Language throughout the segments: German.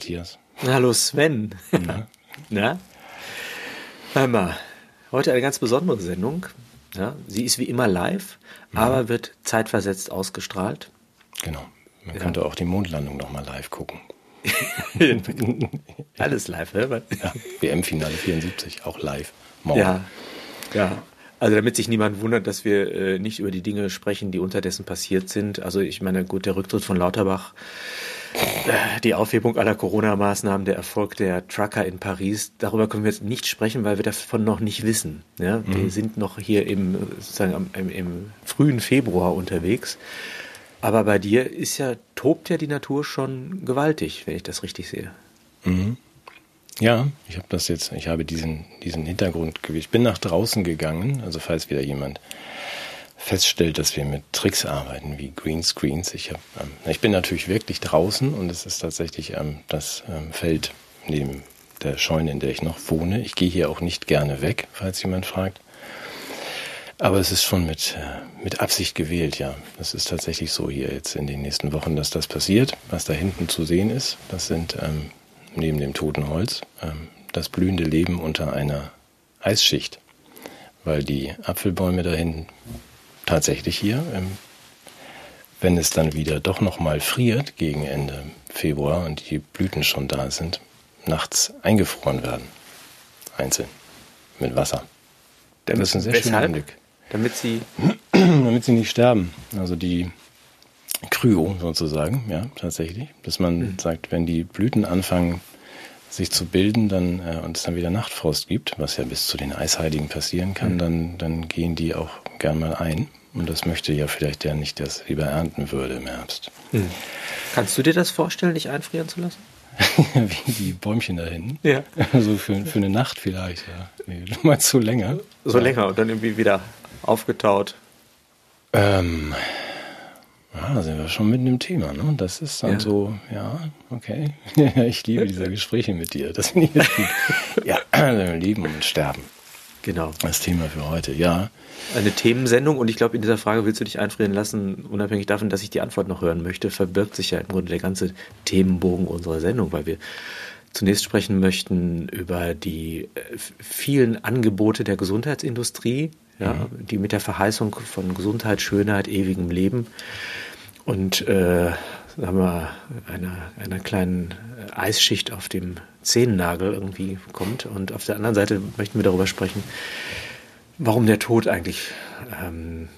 Hallo Matthias. Hallo Sven. Na? Na? Hör mal, heute eine ganz besondere Sendung. Ja, sie ist wie immer live, ja. aber wird zeitversetzt ausgestrahlt. Genau. Man ja. könnte auch die Mondlandung nochmal live gucken. Alles live, ne? Ja, WM-Finale 74, auch live. Morgen. Ja, ja. Also damit sich niemand wundert, dass wir äh, nicht über die Dinge sprechen, die unterdessen passiert sind. Also ich meine, gut, der Rücktritt von Lauterbach, die Aufhebung aller Corona-Maßnahmen, der Erfolg der Trucker in Paris, darüber können wir jetzt nicht sprechen, weil wir davon noch nicht wissen. Ja? Mhm. Wir sind noch hier im, sozusagen im, im frühen Februar unterwegs. Aber bei dir ist ja, tobt ja die Natur schon gewaltig, wenn ich das richtig sehe. Mhm. Ja, ich habe das jetzt, ich habe diesen, diesen Hintergrund, ich bin nach draußen gegangen, also falls wieder jemand feststellt, dass wir mit Tricks arbeiten, wie Greenscreens. Ich, hab, ähm, ich bin natürlich wirklich draußen und es ist tatsächlich ähm, das ähm, Feld neben der Scheune, in der ich noch wohne. Ich gehe hier auch nicht gerne weg, falls jemand fragt. Aber es ist schon mit, äh, mit Absicht gewählt, ja. Das ist tatsächlich so hier jetzt in den nächsten Wochen, dass das passiert. Was da hinten zu sehen ist, das sind ähm, neben dem toten Holz, ähm, das blühende Leben unter einer Eisschicht, weil die Apfelbäume dahin tatsächlich hier, ähm, wenn es dann wieder doch nochmal friert gegen Ende Februar und die Blüten schon da sind, nachts eingefroren werden. Einzeln. Mit Wasser. Damit, das ist ein sehr schöner Blick. Damit sie. Damit sie nicht sterben. Also die Kryo sozusagen, ja, tatsächlich. Dass man mhm. sagt, wenn die Blüten anfangen, sich zu bilden dann äh, und es dann wieder Nachtfrost gibt, was ja bis zu den Eisheiligen passieren kann, mhm. dann, dann gehen die auch gern mal ein. Und das möchte ja vielleicht der nicht, der es lieber ernten würde im Herbst. Mhm. Kannst du dir das vorstellen, dich einfrieren zu lassen? Wie die Bäumchen da hinten. Ja. So für, für eine Nacht vielleicht, ja. Nee, meinst so länger. So länger und dann irgendwie wieder aufgetaut. Ähm, ja, da sind wir schon mitten im Thema, ne? Das ist dann ja. so, ja, okay. ich liebe diese Gespräche mit dir. Das finde ich jetzt gut. ja, Leben und Sterben. Genau. Das Thema für heute, ja. Eine Themensendung und ich glaube, in dieser Frage willst du dich einfrieren lassen, unabhängig davon, dass ich die Antwort noch hören möchte, verbirgt sich ja im Grunde der ganze Themenbogen unserer Sendung, weil wir zunächst sprechen möchten über die äh, vielen Angebote der Gesundheitsindustrie, ja, mhm. die mit der Verheißung von Gesundheit, Schönheit, ewigem Leben und äh, haben wir einer, einer kleinen Eisschicht auf dem Zehennagel irgendwie kommt. Und auf der anderen Seite möchten wir darüber sprechen, warum der Tod eigentlich ähm,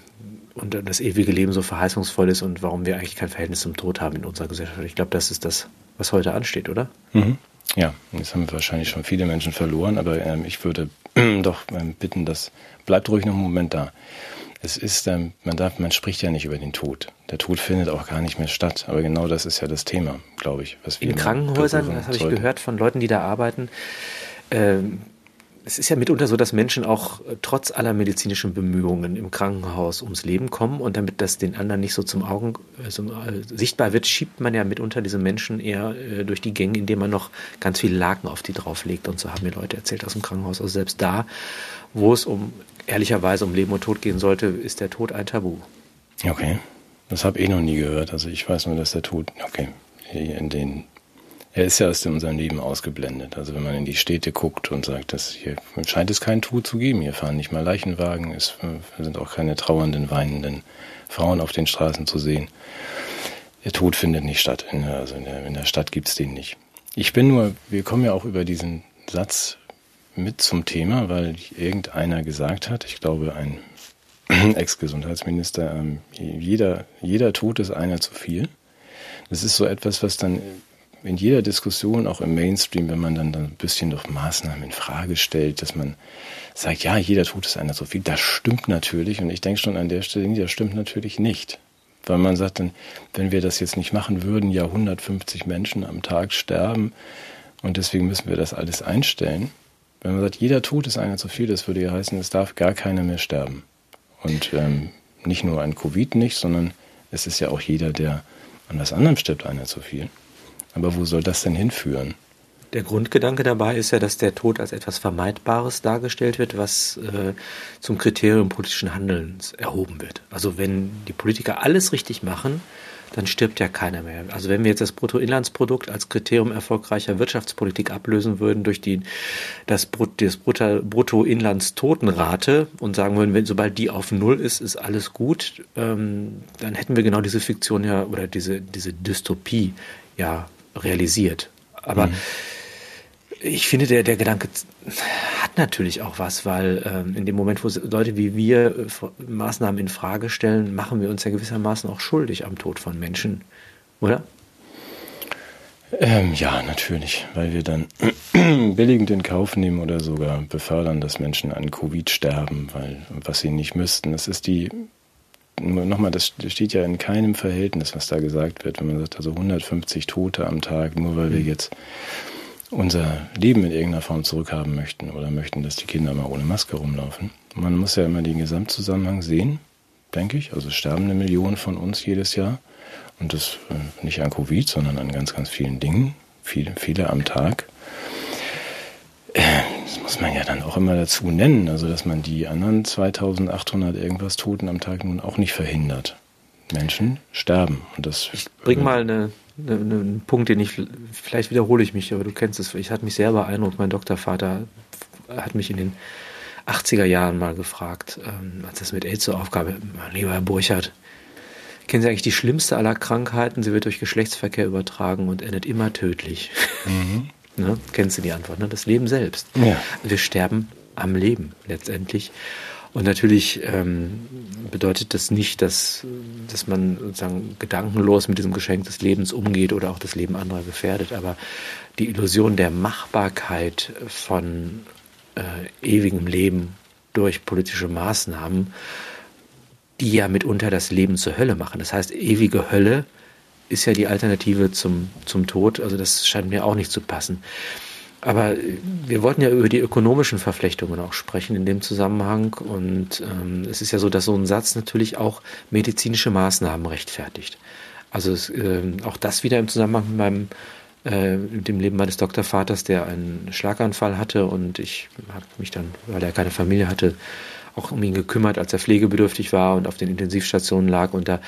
und das ewige Leben so verheißungsvoll ist und warum wir eigentlich kein Verhältnis zum Tod haben in unserer Gesellschaft. Ich glaube, das ist das, was heute ansteht, oder? Mhm. Ja, jetzt haben wir wahrscheinlich schon viele Menschen verloren, aber ähm, ich würde doch ähm, bitten, dass bleibt ruhig noch einen Moment da. Es ist, ähm, man darf, man spricht ja nicht über den Tod. Der Tod findet auch gar nicht mehr statt. Aber genau das ist ja das Thema, glaube ich. Was wir In Krankenhäusern, das habe ich gehört von Leuten, die da arbeiten. Es ist ja mitunter so, dass Menschen auch äh, trotz aller medizinischen Bemühungen im Krankenhaus ums Leben kommen und damit das den anderen nicht so zum Augen also, äh, sichtbar wird, schiebt man ja mitunter diese Menschen eher äh, durch die Gänge, indem man noch ganz viele Laken auf die drauflegt. Und so haben mir Leute erzählt aus dem Krankenhaus. Also selbst da, wo es um ehrlicherweise um Leben und Tod gehen sollte, ist der Tod ein Tabu. Okay, das habe ich noch nie gehört. Also ich weiß nur, dass der Tod, okay, in den er ist ja aus unserem Leben ausgeblendet. Also wenn man in die Städte guckt und sagt, dass hier scheint es keinen Tod zu geben. Hier fahren nicht mal Leichenwagen, es sind auch keine trauernden, weinenden Frauen auf den Straßen zu sehen. Der Tod findet nicht statt. Also in der, Stadt gibt's den nicht. Ich bin nur, wir kommen ja auch über diesen Satz mit zum Thema, weil irgendeiner gesagt hat, ich glaube ein Ex-Gesundheitsminister, ähm, jeder, jeder Tod ist einer zu viel. Das ist so etwas, was dann in jeder Diskussion, auch im Mainstream, wenn man dann, dann ein bisschen durch Maßnahmen in Frage stellt, dass man sagt, ja, jeder Tod ist einer zu viel. Das stimmt natürlich. Und ich denke schon an der Stelle, das stimmt natürlich nicht. Weil man sagt dann, wenn wir das jetzt nicht machen würden, ja 150 Menschen am Tag sterben und deswegen müssen wir das alles einstellen. Wenn man sagt, jeder Tod ist einer zu viel, das würde ja heißen, es darf gar keiner mehr sterben. Und ähm, nicht nur an Covid nicht, sondern es ist ja auch jeder, der an was anderem stirbt, einer zu viel. Aber wo soll das denn hinführen? Der Grundgedanke dabei ist ja, dass der Tod als etwas Vermeidbares dargestellt wird, was äh, zum Kriterium politischen Handelns erhoben wird. Also wenn die Politiker alles richtig machen, dann stirbt ja keiner mehr. Also wenn wir jetzt das Bruttoinlandsprodukt als Kriterium erfolgreicher Wirtschaftspolitik ablösen würden durch die, das, das Bruttoinlandstotenrate und sagen würden, wenn, sobald die auf Null ist, ist alles gut, ähm, dann hätten wir genau diese Fiktion ja oder diese, diese Dystopie ja realisiert. Aber mhm ich finde, der, der Gedanke hat natürlich auch was, weil ähm, in dem Moment, wo Leute wie wir äh, Maßnahmen in Frage stellen, machen wir uns ja gewissermaßen auch schuldig am Tod von Menschen, oder? Ähm, ja, natürlich, weil wir dann billigend in Kauf nehmen oder sogar befördern, dass Menschen an Covid sterben, weil was sie nicht müssten. Das ist die nochmal, das steht ja in keinem Verhältnis, was da gesagt wird, wenn man sagt, also 150 Tote am Tag, nur weil wir mhm. jetzt unser Leben in irgendeiner Form zurückhaben möchten oder möchten, dass die Kinder mal ohne Maske rumlaufen. Man muss ja immer den Gesamtzusammenhang sehen, denke ich. Also sterben eine Million von uns jedes Jahr. Und das äh, nicht an Covid, sondern an ganz, ganz vielen Dingen. Viele, viele am Tag. Das muss man ja dann auch immer dazu nennen. Also, dass man die anderen 2800 irgendwas Toten am Tag nun auch nicht verhindert. Menschen sterben. Und das ich bring mal eine ein Punkt, den ich, vielleicht wiederhole ich mich, aber du kennst es, ich hatte mich sehr beeindruckt, mein Doktorvater hat mich in den 80er Jahren mal gefragt, ähm, als das mit AIDS zur Aufgabe, lieber Herr Burchardt, kennen Sie eigentlich die schlimmste aller Krankheiten? Sie wird durch Geschlechtsverkehr übertragen und endet immer tödlich. Mhm. ne? Kennst du die Antwort? Ne? Das Leben selbst. Ja. Wir sterben am Leben letztendlich. Und natürlich ähm, bedeutet das nicht, dass, dass man sozusagen gedankenlos mit diesem Geschenk des Lebens umgeht oder auch das Leben anderer gefährdet. Aber die Illusion der Machbarkeit von äh, ewigem Leben durch politische Maßnahmen, die ja mitunter das Leben zur Hölle machen. Das heißt, ewige Hölle ist ja die Alternative zum, zum Tod. Also das scheint mir auch nicht zu passen. Aber wir wollten ja über die ökonomischen Verflechtungen auch sprechen in dem Zusammenhang. Und ähm, es ist ja so, dass so ein Satz natürlich auch medizinische Maßnahmen rechtfertigt. Also es, äh, auch das wieder im Zusammenhang mit meinem äh, mit dem Leben meines Doktorvaters, der einen Schlaganfall hatte und ich habe mich dann, weil er keine Familie hatte, auch um ihn gekümmert, als er pflegebedürftig war und auf den Intensivstationen lag und da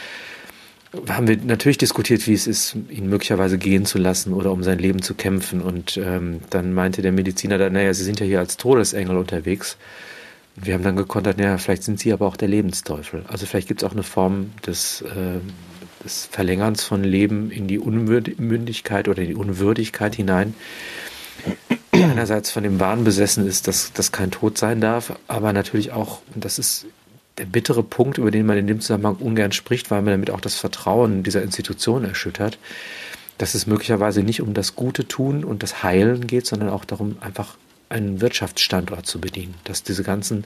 haben wir natürlich diskutiert, wie es ist, ihn möglicherweise gehen zu lassen oder um sein Leben zu kämpfen. Und ähm, dann meinte der Mediziner, dann, naja, Sie sind ja hier als Todesengel unterwegs. Und wir haben dann gekontert, naja, vielleicht sind Sie aber auch der Lebensteufel. Also vielleicht gibt es auch eine Form des, äh, des Verlängerns von Leben in die Unmündigkeit oder in die Unwürdigkeit hinein. Einerseits von dem Wahn besessen ist, dass das kein Tod sein darf, aber natürlich auch, und das ist der bittere Punkt, über den man in dem Zusammenhang ungern spricht, weil man damit auch das Vertrauen dieser Institution erschüttert, dass es möglicherweise nicht um das Gute tun und das Heilen geht, sondern auch darum, einfach einen Wirtschaftsstandort zu bedienen. Dass diese ganzen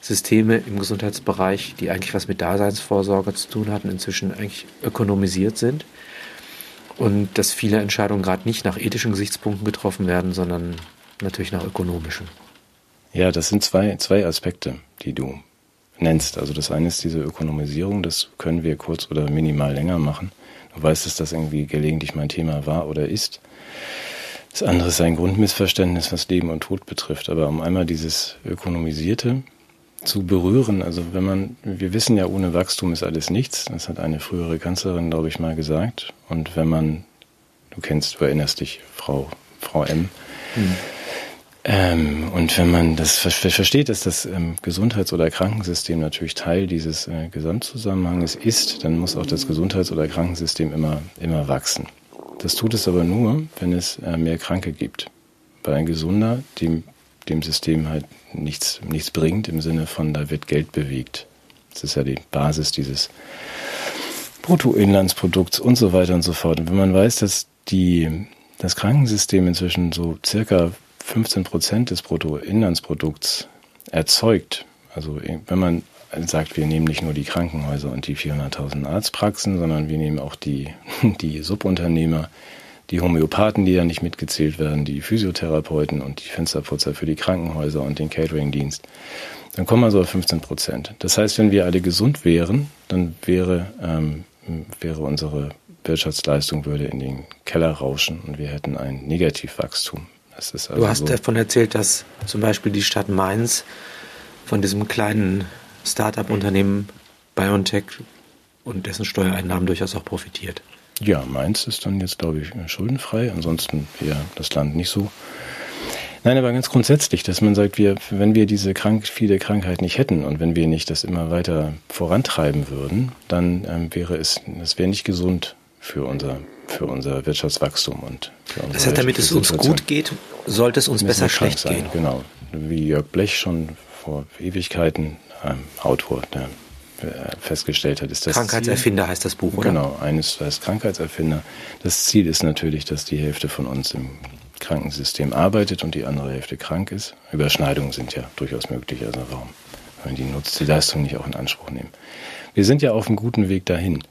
Systeme im Gesundheitsbereich, die eigentlich was mit Daseinsvorsorge zu tun hatten, inzwischen eigentlich ökonomisiert sind. Und dass viele Entscheidungen gerade nicht nach ethischen Gesichtspunkten getroffen werden, sondern natürlich nach ökonomischen. Ja, das sind zwei, zwei Aspekte, die du nennst. Also das eine ist diese Ökonomisierung, das können wir kurz oder minimal länger machen. Du weißt, dass das irgendwie gelegentlich mein Thema war oder ist. Das andere ist ein Grundmissverständnis, was Leben und Tod betrifft. Aber um einmal dieses Ökonomisierte zu berühren, also wenn man, wir wissen ja, ohne Wachstum ist alles nichts. Das hat eine frühere Kanzlerin, glaube ich, mal gesagt. Und wenn man, du kennst, du erinnerst dich, Frau, Frau M. Hm ähm, und wenn man das versteht, dass das ähm, Gesundheits- oder Krankensystem natürlich Teil dieses äh, Gesamtzusammenhanges ist, dann muss auch das Gesundheits- oder Krankensystem immer, immer wachsen. Das tut es aber nur, wenn es äh, mehr Kranke gibt. Weil ein Gesunder dem, dem System halt nichts, nichts bringt im Sinne von, da wird Geld bewegt. Das ist ja die Basis dieses Bruttoinlandsprodukts und so weiter und so fort. Und wenn man weiß, dass die, das Krankensystem inzwischen so circa 15 Prozent des Bruttoinlandsprodukts erzeugt, also wenn man sagt, wir nehmen nicht nur die Krankenhäuser und die 400.000 Arztpraxen, sondern wir nehmen auch die, die Subunternehmer, die Homöopathen, die ja nicht mitgezählt werden, die Physiotherapeuten und die Fensterputzer für die Krankenhäuser und den Cateringdienst, dann kommen wir so auf 15 Prozent. Das heißt, wenn wir alle gesund wären, dann wäre, ähm, wäre unsere Wirtschaftsleistung würde in den Keller rauschen und wir hätten ein Negativwachstum. Also du hast so davon erzählt, dass zum Beispiel die Stadt Mainz von diesem kleinen Start-up-Unternehmen BioNTech und dessen Steuereinnahmen durchaus auch profitiert. Ja, meins ist dann jetzt, glaube ich, schuldenfrei. Ansonsten wäre das Land nicht so. Nein, aber ganz grundsätzlich, dass man sagt, wir, wenn wir diese krank, viele Krankheit nicht hätten und wenn wir nicht das immer weiter vorantreiben würden, dann ähm, wäre es, es wäre nicht gesund für unser, für unser Wirtschaftswachstum und für unsere Das heißt, damit es uns gut geht, sollte es uns besser schlecht sein. gehen. Genau. Wie Jörg Blech schon vor Ewigkeiten, ähm, Autor, der äh, festgestellt hat, ist das Krankheitserfinder Ziel, heißt das Buch, oder? Genau, eines heißt Krankheitserfinder. Das Ziel ist natürlich, dass die Hälfte von uns im Krankensystem arbeitet und die andere Hälfte krank ist. Überschneidungen sind ja durchaus möglich, also warum, wenn die nutzt, die Leistung nicht auch in Anspruch nehmen. Wir sind ja auf einem guten Weg dahin.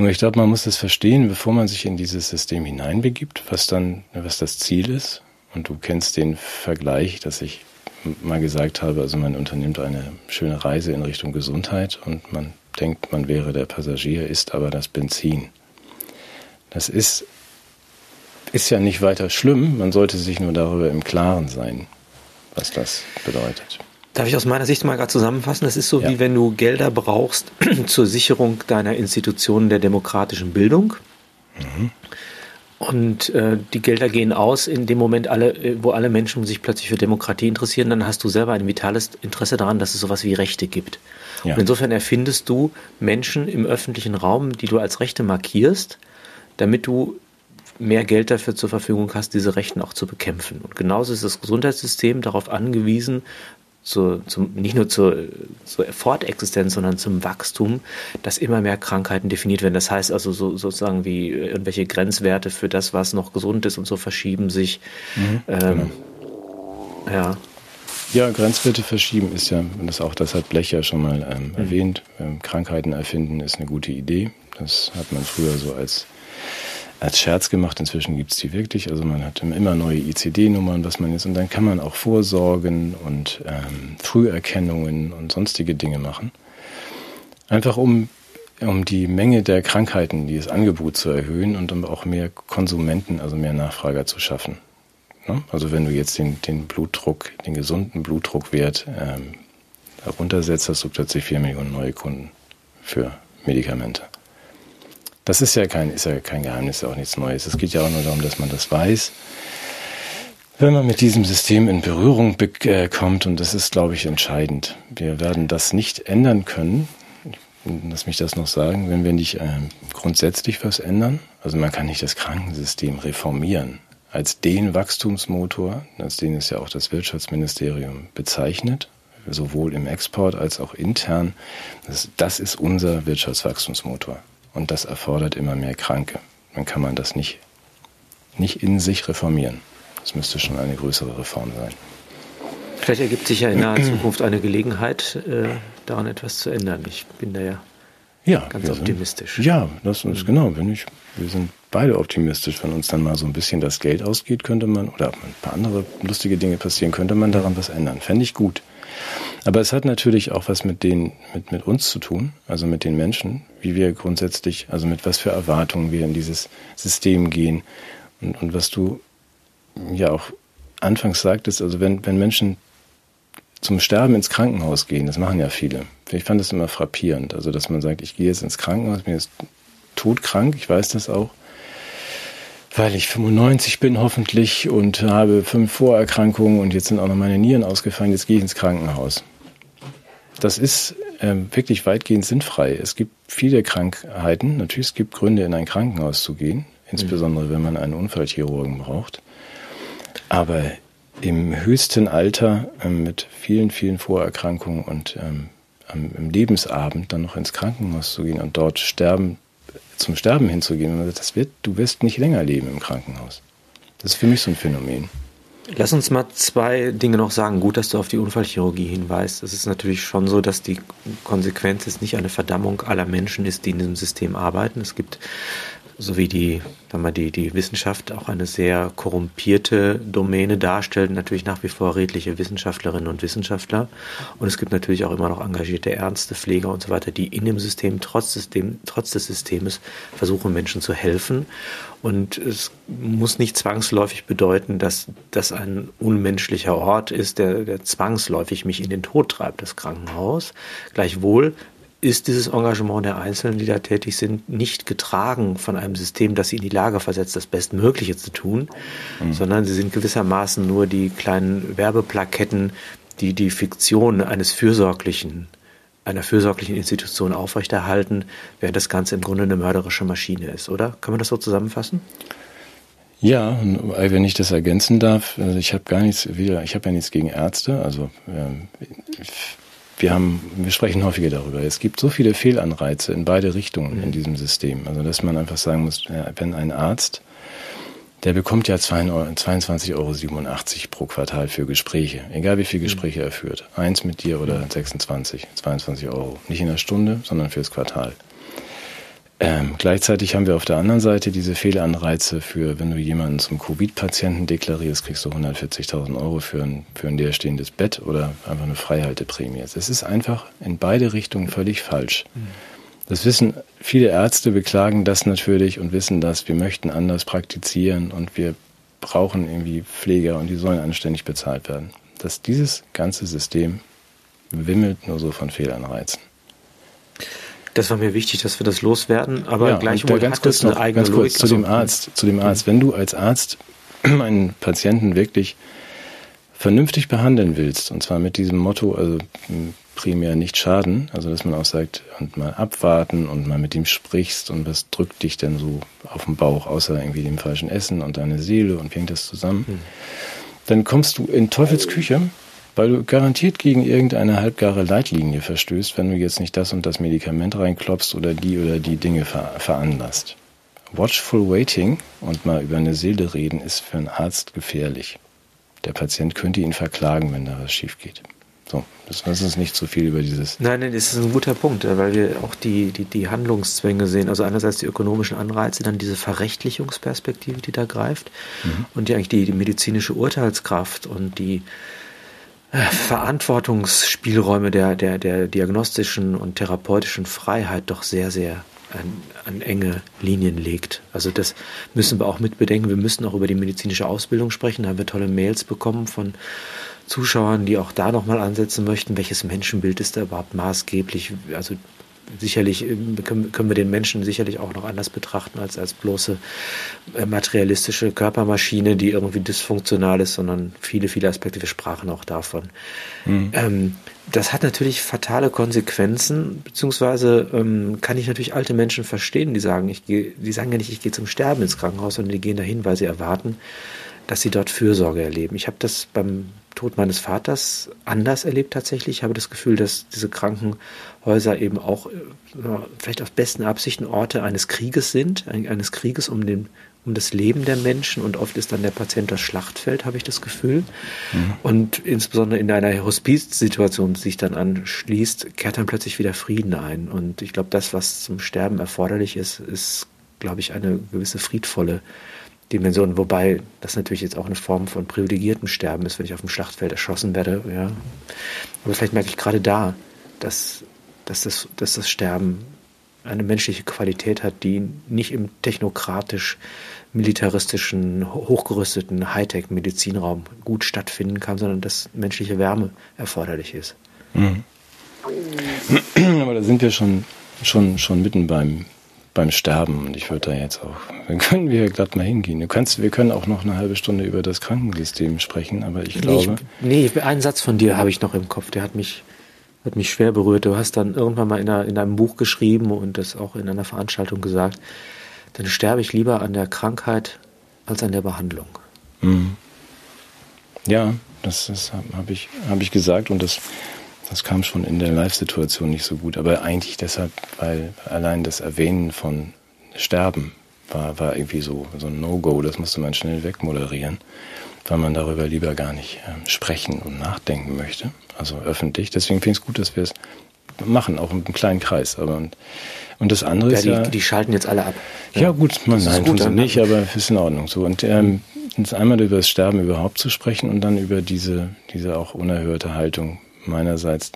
Nur ich glaube, man muss das verstehen, bevor man sich in dieses System hineinbegibt, was dann, was das Ziel ist. Und du kennst den Vergleich, dass ich mal gesagt habe, also man unternimmt eine schöne Reise in Richtung Gesundheit und man denkt, man wäre der Passagier, ist aber das Benzin. Das ist, ist ja nicht weiter schlimm, man sollte sich nur darüber im Klaren sein, was das bedeutet. Darf ich aus meiner Sicht mal gerade zusammenfassen? Das ist so, ja. wie wenn du Gelder brauchst zur Sicherung deiner Institutionen der demokratischen Bildung. Mhm. Und äh, die Gelder gehen aus in dem Moment, alle, äh, wo alle Menschen sich plötzlich für Demokratie interessieren, dann hast du selber ein vitales Interesse daran, dass es sowas wie Rechte gibt. Ja. Und insofern erfindest du Menschen im öffentlichen Raum, die du als Rechte markierst, damit du mehr Geld dafür zur Verfügung hast, diese Rechten auch zu bekämpfen. Und genauso ist das Gesundheitssystem darauf angewiesen, zur, zum, nicht nur zur, zur Fortexistenz, sondern zum Wachstum, dass immer mehr Krankheiten definiert werden. Das heißt also so, sozusagen wie irgendwelche Grenzwerte für das, was noch gesund ist und so verschieben sich. Mhm, ähm, genau. Ja. Ja, Grenzwerte verschieben ist ja, und das auch, das hat Blech ja schon mal ähm, mhm. erwähnt, ähm, Krankheiten erfinden ist eine gute Idee. Das hat man früher so als als Scherz gemacht. Inzwischen gibt es die wirklich. Also man hat immer neue ICD-Nummern, was man jetzt, und dann kann man auch Vorsorgen und ähm, Früherkennungen und sonstige Dinge machen. Einfach um, um die Menge der Krankheiten, die das Angebot zu erhöhen und um auch mehr Konsumenten, also mehr Nachfrager zu schaffen. Ne? Also wenn du jetzt den, den Blutdruck, den gesunden Blutdruckwert ähm, runtersetzt, hast du plötzlich vier Millionen neue Kunden für Medikamente. Das ist ja kein, ist ja kein Geheimnis, auch nichts Neues. Es geht ja auch nur darum, dass man das weiß. Wenn man mit diesem System in Berührung äh, kommt, und das ist, glaube ich, entscheidend. Wir werden das nicht ändern können. Lass mich das noch sagen, wenn wir nicht äh, grundsätzlich was ändern. Also man kann nicht das Krankensystem reformieren. Als den Wachstumsmotor, als den ist ja auch das Wirtschaftsministerium bezeichnet, sowohl im Export als auch intern. Das, das ist unser Wirtschaftswachstumsmotor. Und das erfordert immer mehr Kranke. Dann kann man das nicht, nicht in sich reformieren. Das müsste schon eine größere Reform sein. Vielleicht ergibt sich ja in naher Zukunft eine Gelegenheit, äh, daran etwas zu ändern. Ich bin da ja, ja ganz optimistisch. Sind, ja, das ist genau. Wenn ich, wir sind beide optimistisch. Wenn uns dann mal so ein bisschen das Geld ausgeht, könnte man, oder ein paar andere lustige Dinge passieren, könnte man daran was ändern. Fände ich gut. Aber es hat natürlich auch was mit den, mit, mit uns zu tun, also mit den Menschen, wie wir grundsätzlich, also mit was für Erwartungen wir in dieses System gehen. Und, und was du ja auch anfangs sagtest, also wenn, wenn Menschen zum Sterben ins Krankenhaus gehen, das machen ja viele. Ich fand das immer frappierend, also dass man sagt, ich gehe jetzt ins Krankenhaus, bin jetzt todkrank, ich weiß das auch, weil ich 95 bin hoffentlich und habe fünf Vorerkrankungen und jetzt sind auch noch meine Nieren ausgefallen, jetzt gehe ich ins Krankenhaus. Das ist äh, wirklich weitgehend sinnfrei. Es gibt viele Krankheiten. Natürlich, es gibt Gründe, in ein Krankenhaus zu gehen, insbesondere mhm. wenn man einen Unfallchirurgen braucht. Aber im höchsten Alter äh, mit vielen, vielen Vorerkrankungen und ähm, im Lebensabend dann noch ins Krankenhaus zu gehen und dort sterben zum Sterben hinzugehen. Das wird, du wirst nicht länger leben im Krankenhaus. Das ist für mich so ein Phänomen. Lass uns mal zwei Dinge noch sagen. Gut, dass du auf die Unfallchirurgie hinweist. Es ist natürlich schon so, dass die Konsequenz jetzt nicht eine Verdammung aller Menschen ist, die in diesem System arbeiten. Es gibt so wie die, wenn man die, die Wissenschaft auch eine sehr korrumpierte Domäne darstellt, natürlich nach wie vor redliche Wissenschaftlerinnen und Wissenschaftler. Und es gibt natürlich auch immer noch engagierte Ärzte, Pfleger und so weiter, die in dem System, trotz des, dem, trotz des Systems, versuchen, Menschen zu helfen. Und es muss nicht zwangsläufig bedeuten, dass das ein unmenschlicher Ort ist, der, der zwangsläufig mich in den Tod treibt, das Krankenhaus. Gleichwohl ist dieses Engagement der Einzelnen, die da tätig sind, nicht getragen von einem System, das sie in die Lage versetzt, das Bestmögliche zu tun, mhm. sondern sie sind gewissermaßen nur die kleinen Werbeplaketten, die die Fiktion eines fürsorglichen, einer fürsorglichen Institution aufrechterhalten, während das Ganze im Grunde eine mörderische Maschine ist, oder? Kann man das so zusammenfassen? Ja, wenn ich das ergänzen darf, also ich habe gar nichts wieder, ich habe ja nichts gegen Ärzte, also ähm, wir haben, wir sprechen häufiger darüber. Es gibt so viele Fehlanreize in beide Richtungen mhm. in diesem System. Also, dass man einfach sagen muss, wenn ein Arzt, der bekommt ja 22,87 Euro pro Quartal für Gespräche. Egal wie viele mhm. Gespräche er führt. Eins mit dir oder 26, 22 Euro. Nicht in der Stunde, sondern fürs Quartal. Ähm, gleichzeitig haben wir auf der anderen Seite diese Fehlanreize für, wenn du jemanden zum Covid-Patienten deklarierst, kriegst du 140.000 Euro für ein, für ein leerstehendes Bett oder einfach eine Freihalteprämie. Es ist einfach in beide Richtungen völlig falsch. Das wissen viele Ärzte, beklagen das natürlich und wissen das, wir möchten anders praktizieren und wir brauchen irgendwie Pfleger und die sollen anständig bezahlt werden. Dass dieses ganze System wimmelt nur so von Fehlanreizen. Das war mir wichtig, dass wir das loswerden, aber ja, gleichwohl ganz hat kurz noch, ganz kurz Logik. Zu dem also, Arzt, zu dem. Arzt. Wenn du als Arzt einen Patienten wirklich vernünftig behandeln willst, und zwar mit diesem Motto, also primär nicht schaden, also dass man auch sagt, und mal abwarten und mal mit ihm sprichst und was drückt dich denn so auf den Bauch, außer irgendwie dem falschen Essen und deine Seele und wie hängt das zusammen, mhm. dann kommst du in Teufels Küche weil du garantiert gegen irgendeine halbgare Leitlinie verstößt, wenn du jetzt nicht das und das Medikament reinklopfst oder die oder die Dinge ver veranlasst. Watchful Waiting und mal über eine Seele reden ist für einen Arzt gefährlich. Der Patient könnte ihn verklagen, wenn da was schief geht. So, das ist uns nicht zu viel über dieses. Nein, nein, das ist ein guter Punkt, weil wir auch die, die, die Handlungszwänge sehen. Also einerseits die ökonomischen Anreize, dann diese Verrechtlichungsperspektive, die da greift mhm. und die eigentlich die, die medizinische Urteilskraft und die, Verantwortungsspielräume der, der, der diagnostischen und therapeutischen Freiheit doch sehr, sehr an, an, enge Linien legt. Also das müssen wir auch mit bedenken. Wir müssen auch über die medizinische Ausbildung sprechen. Da haben wir tolle Mails bekommen von Zuschauern, die auch da nochmal ansetzen möchten. Welches Menschenbild ist da überhaupt maßgeblich? Also sicherlich äh, können, können wir den Menschen sicherlich auch noch anders betrachten als als bloße äh, materialistische Körpermaschine, die irgendwie dysfunktional ist, sondern viele, viele Aspekte. Wir sprachen auch davon. Mhm. Ähm, das hat natürlich fatale Konsequenzen, beziehungsweise ähm, kann ich natürlich alte Menschen verstehen, die sagen, ich gehe, die sagen ja nicht, ich gehe zum Sterben ins Krankenhaus, sondern die gehen dahin, weil sie erwarten, dass sie dort Fürsorge erleben. Ich habe das beim Tod meines Vaters anders erlebt tatsächlich. Ich habe das Gefühl, dass diese Krankenhäuser eben auch äh, vielleicht aus besten Absichten Orte eines Krieges sind, eines Krieges um, den, um das Leben der Menschen und oft ist dann der Patient das Schlachtfeld, habe ich das Gefühl. Mhm. Und insbesondere in einer Hospizsituation, die sich dann anschließt, kehrt dann plötzlich wieder Frieden ein. Und ich glaube, das, was zum Sterben erforderlich ist, ist, glaube ich, eine gewisse friedvolle Dimensionen, wobei das natürlich jetzt auch eine Form von privilegiertem Sterben ist, wenn ich auf dem Schlachtfeld erschossen werde. Ja. Aber vielleicht merke ich gerade da, dass, dass, das, dass das Sterben eine menschliche Qualität hat, die nicht im technokratisch militaristischen, hochgerüsteten Hightech-Medizinraum gut stattfinden kann, sondern dass menschliche Wärme erforderlich ist. Mhm. Aber da sind wir schon, schon, schon mitten beim, beim Sterben. Und ich würde da jetzt auch, dann können wir glatt mal hingehen. Du kannst, wir können auch noch eine halbe Stunde über das Krankensystem sprechen, aber ich glaube. Nee, nee einen Satz von dir habe ich noch im Kopf, der hat mich, hat mich schwer berührt. Du hast dann irgendwann mal in, einer, in einem Buch geschrieben und das auch in einer Veranstaltung gesagt, dann sterbe ich lieber an der Krankheit als an der Behandlung. Mhm. Ja, das, das habe ich, hab ich gesagt und das das kam schon in der Live-Situation nicht so gut, aber eigentlich deshalb, weil allein das Erwähnen von Sterben war, war irgendwie so, so ein No-Go, das musste man schnell wegmoderieren, weil man darüber lieber gar nicht äh, sprechen und nachdenken möchte, also öffentlich. Deswegen finde ich es gut, dass wir es machen, auch im kleinen Kreis. Aber und, und das andere ja, ist die, ja. Die schalten jetzt alle ab. Ja, ja gut, man, nein, tun sie nicht, aber es ist in Ordnung. So und ähm, einmal über das Sterben überhaupt zu sprechen und dann über diese, diese auch unerhörte Haltung meinerseits.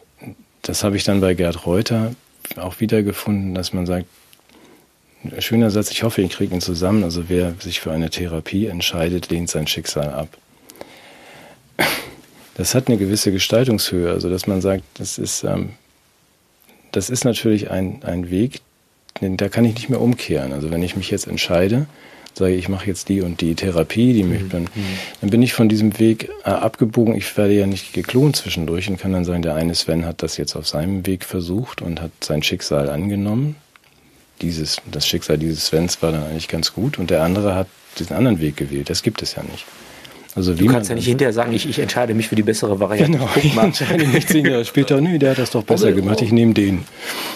Das habe ich dann bei Gerd Reuter auch wiedergefunden, dass man sagt, schöner Satz, ich hoffe, ich kriege ihn zusammen. Also wer sich für eine Therapie entscheidet, lehnt sein Schicksal ab. Das hat eine gewisse Gestaltungshöhe, also dass man sagt, das ist, ähm, das ist natürlich ein, ein Weg, da kann ich nicht mehr umkehren. Also wenn ich mich jetzt entscheide, sage ich mache jetzt die und die Therapie, die mich mhm. dann, dann bin ich von diesem Weg äh, abgebogen. Ich werde ja nicht geklont zwischendurch und kann dann sagen, der eine Sven hat das jetzt auf seinem Weg versucht und hat sein Schicksal angenommen. Dieses, das Schicksal dieses Svens war dann eigentlich ganz gut und der andere hat diesen anderen Weg gewählt. Das gibt es ja nicht. Also du kannst ja nicht hinterher sagen, ich, ich entscheide mich für die bessere Variante. Genau, ich entscheide mich zehn Jahre später, nö, der hat das doch besser also, gemacht, ich nehme den.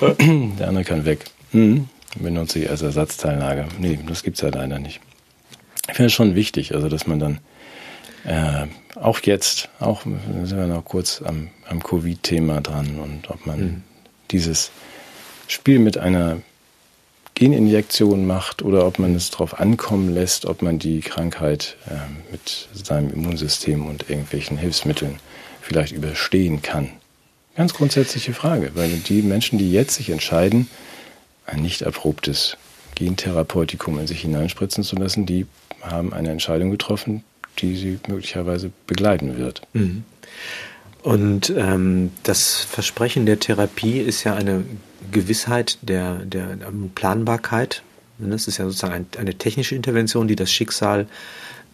der andere kann weg. Mhm benutze ich als Ersatzteillager. Nee, das gibt es ja leider nicht. Ich finde es schon wichtig, also dass man dann äh, auch jetzt, auch sind wir noch kurz am, am Covid-Thema dran und ob man mhm. dieses Spiel mit einer Geninjektion macht oder ob man es darauf ankommen lässt, ob man die Krankheit äh, mit seinem Immunsystem und irgendwelchen Hilfsmitteln vielleicht überstehen kann. Ganz grundsätzliche Frage, weil die Menschen, die jetzt sich entscheiden, ein nicht erprobtes Gentherapeutikum in sich hineinspritzen zu lassen, die haben eine Entscheidung getroffen, die sie möglicherweise begleiten wird. Mhm. Und ähm, das Versprechen der Therapie ist ja eine Gewissheit der, der Planbarkeit. Das ist ja sozusagen eine technische Intervention, die das Schicksal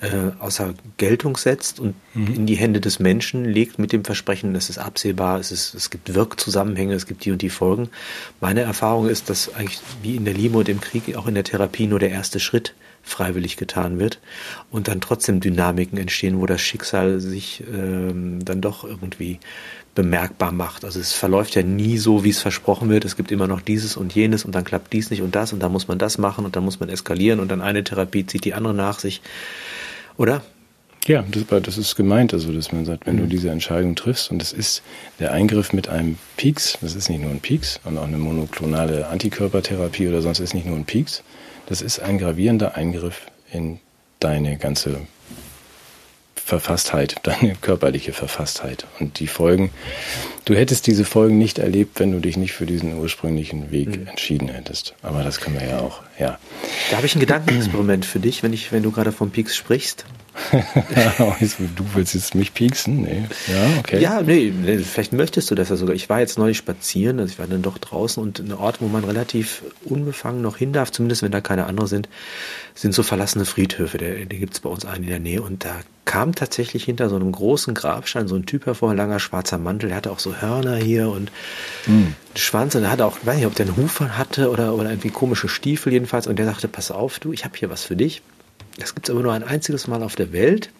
äh, außer Geltung setzt und mhm. in die Hände des Menschen legt mit dem Versprechen, es ist absehbar, es, ist, es gibt Wirkzusammenhänge, es gibt die und die Folgen. Meine Erfahrung ist, dass eigentlich wie in der Liebe und im Krieg auch in der Therapie nur der erste Schritt freiwillig getan wird und dann trotzdem Dynamiken entstehen, wo das Schicksal sich ähm, dann doch irgendwie bemerkbar macht. Also es verläuft ja nie so, wie es versprochen wird. Es gibt immer noch dieses und jenes und dann klappt dies nicht und das und dann muss man das machen und dann muss man eskalieren und dann eine Therapie zieht die andere nach sich. Oder? Ja, das, das ist gemeint, also dass man sagt, wenn mhm. du diese Entscheidung triffst und es ist der Eingriff mit einem Peaks, das ist nicht nur ein Peaks und auch eine monoklonale Antikörpertherapie oder sonst ist nicht nur ein Peaks, das ist ein gravierender Eingriff in deine ganze Verfasstheit, deine körperliche Verfasstheit. Und die Folgen, du hättest diese Folgen nicht erlebt, wenn du dich nicht für diesen ursprünglichen Weg mhm. entschieden hättest. Aber das können wir ja auch, ja. Da habe ich ein Gedankenexperiment für dich, wenn ich, wenn du gerade vom Peaks sprichst. du willst jetzt mich pieksen? Nee. Ja, okay. Ja, nee, vielleicht möchtest du das ja sogar. Ich war jetzt neulich spazieren, also ich war dann doch draußen und ein Ort, wo man relativ unbefangen noch hin darf, zumindest wenn da keine andere sind, sind so verlassene Friedhöfe. Der, die gibt es bei uns einen in der Nähe und da kam tatsächlich hinter so einem großen Grabstein so ein Typ hervor, langer schwarzer Mantel, der hatte auch so Hörner hier und mhm. Schwanz und er hatte auch, ich weiß nicht, ob der einen Hufer hatte oder, oder irgendwie komische Stiefel jedenfalls und der sagte, pass auf, du, ich habe hier was für dich das gibt es aber nur ein einziges Mal auf der Welt.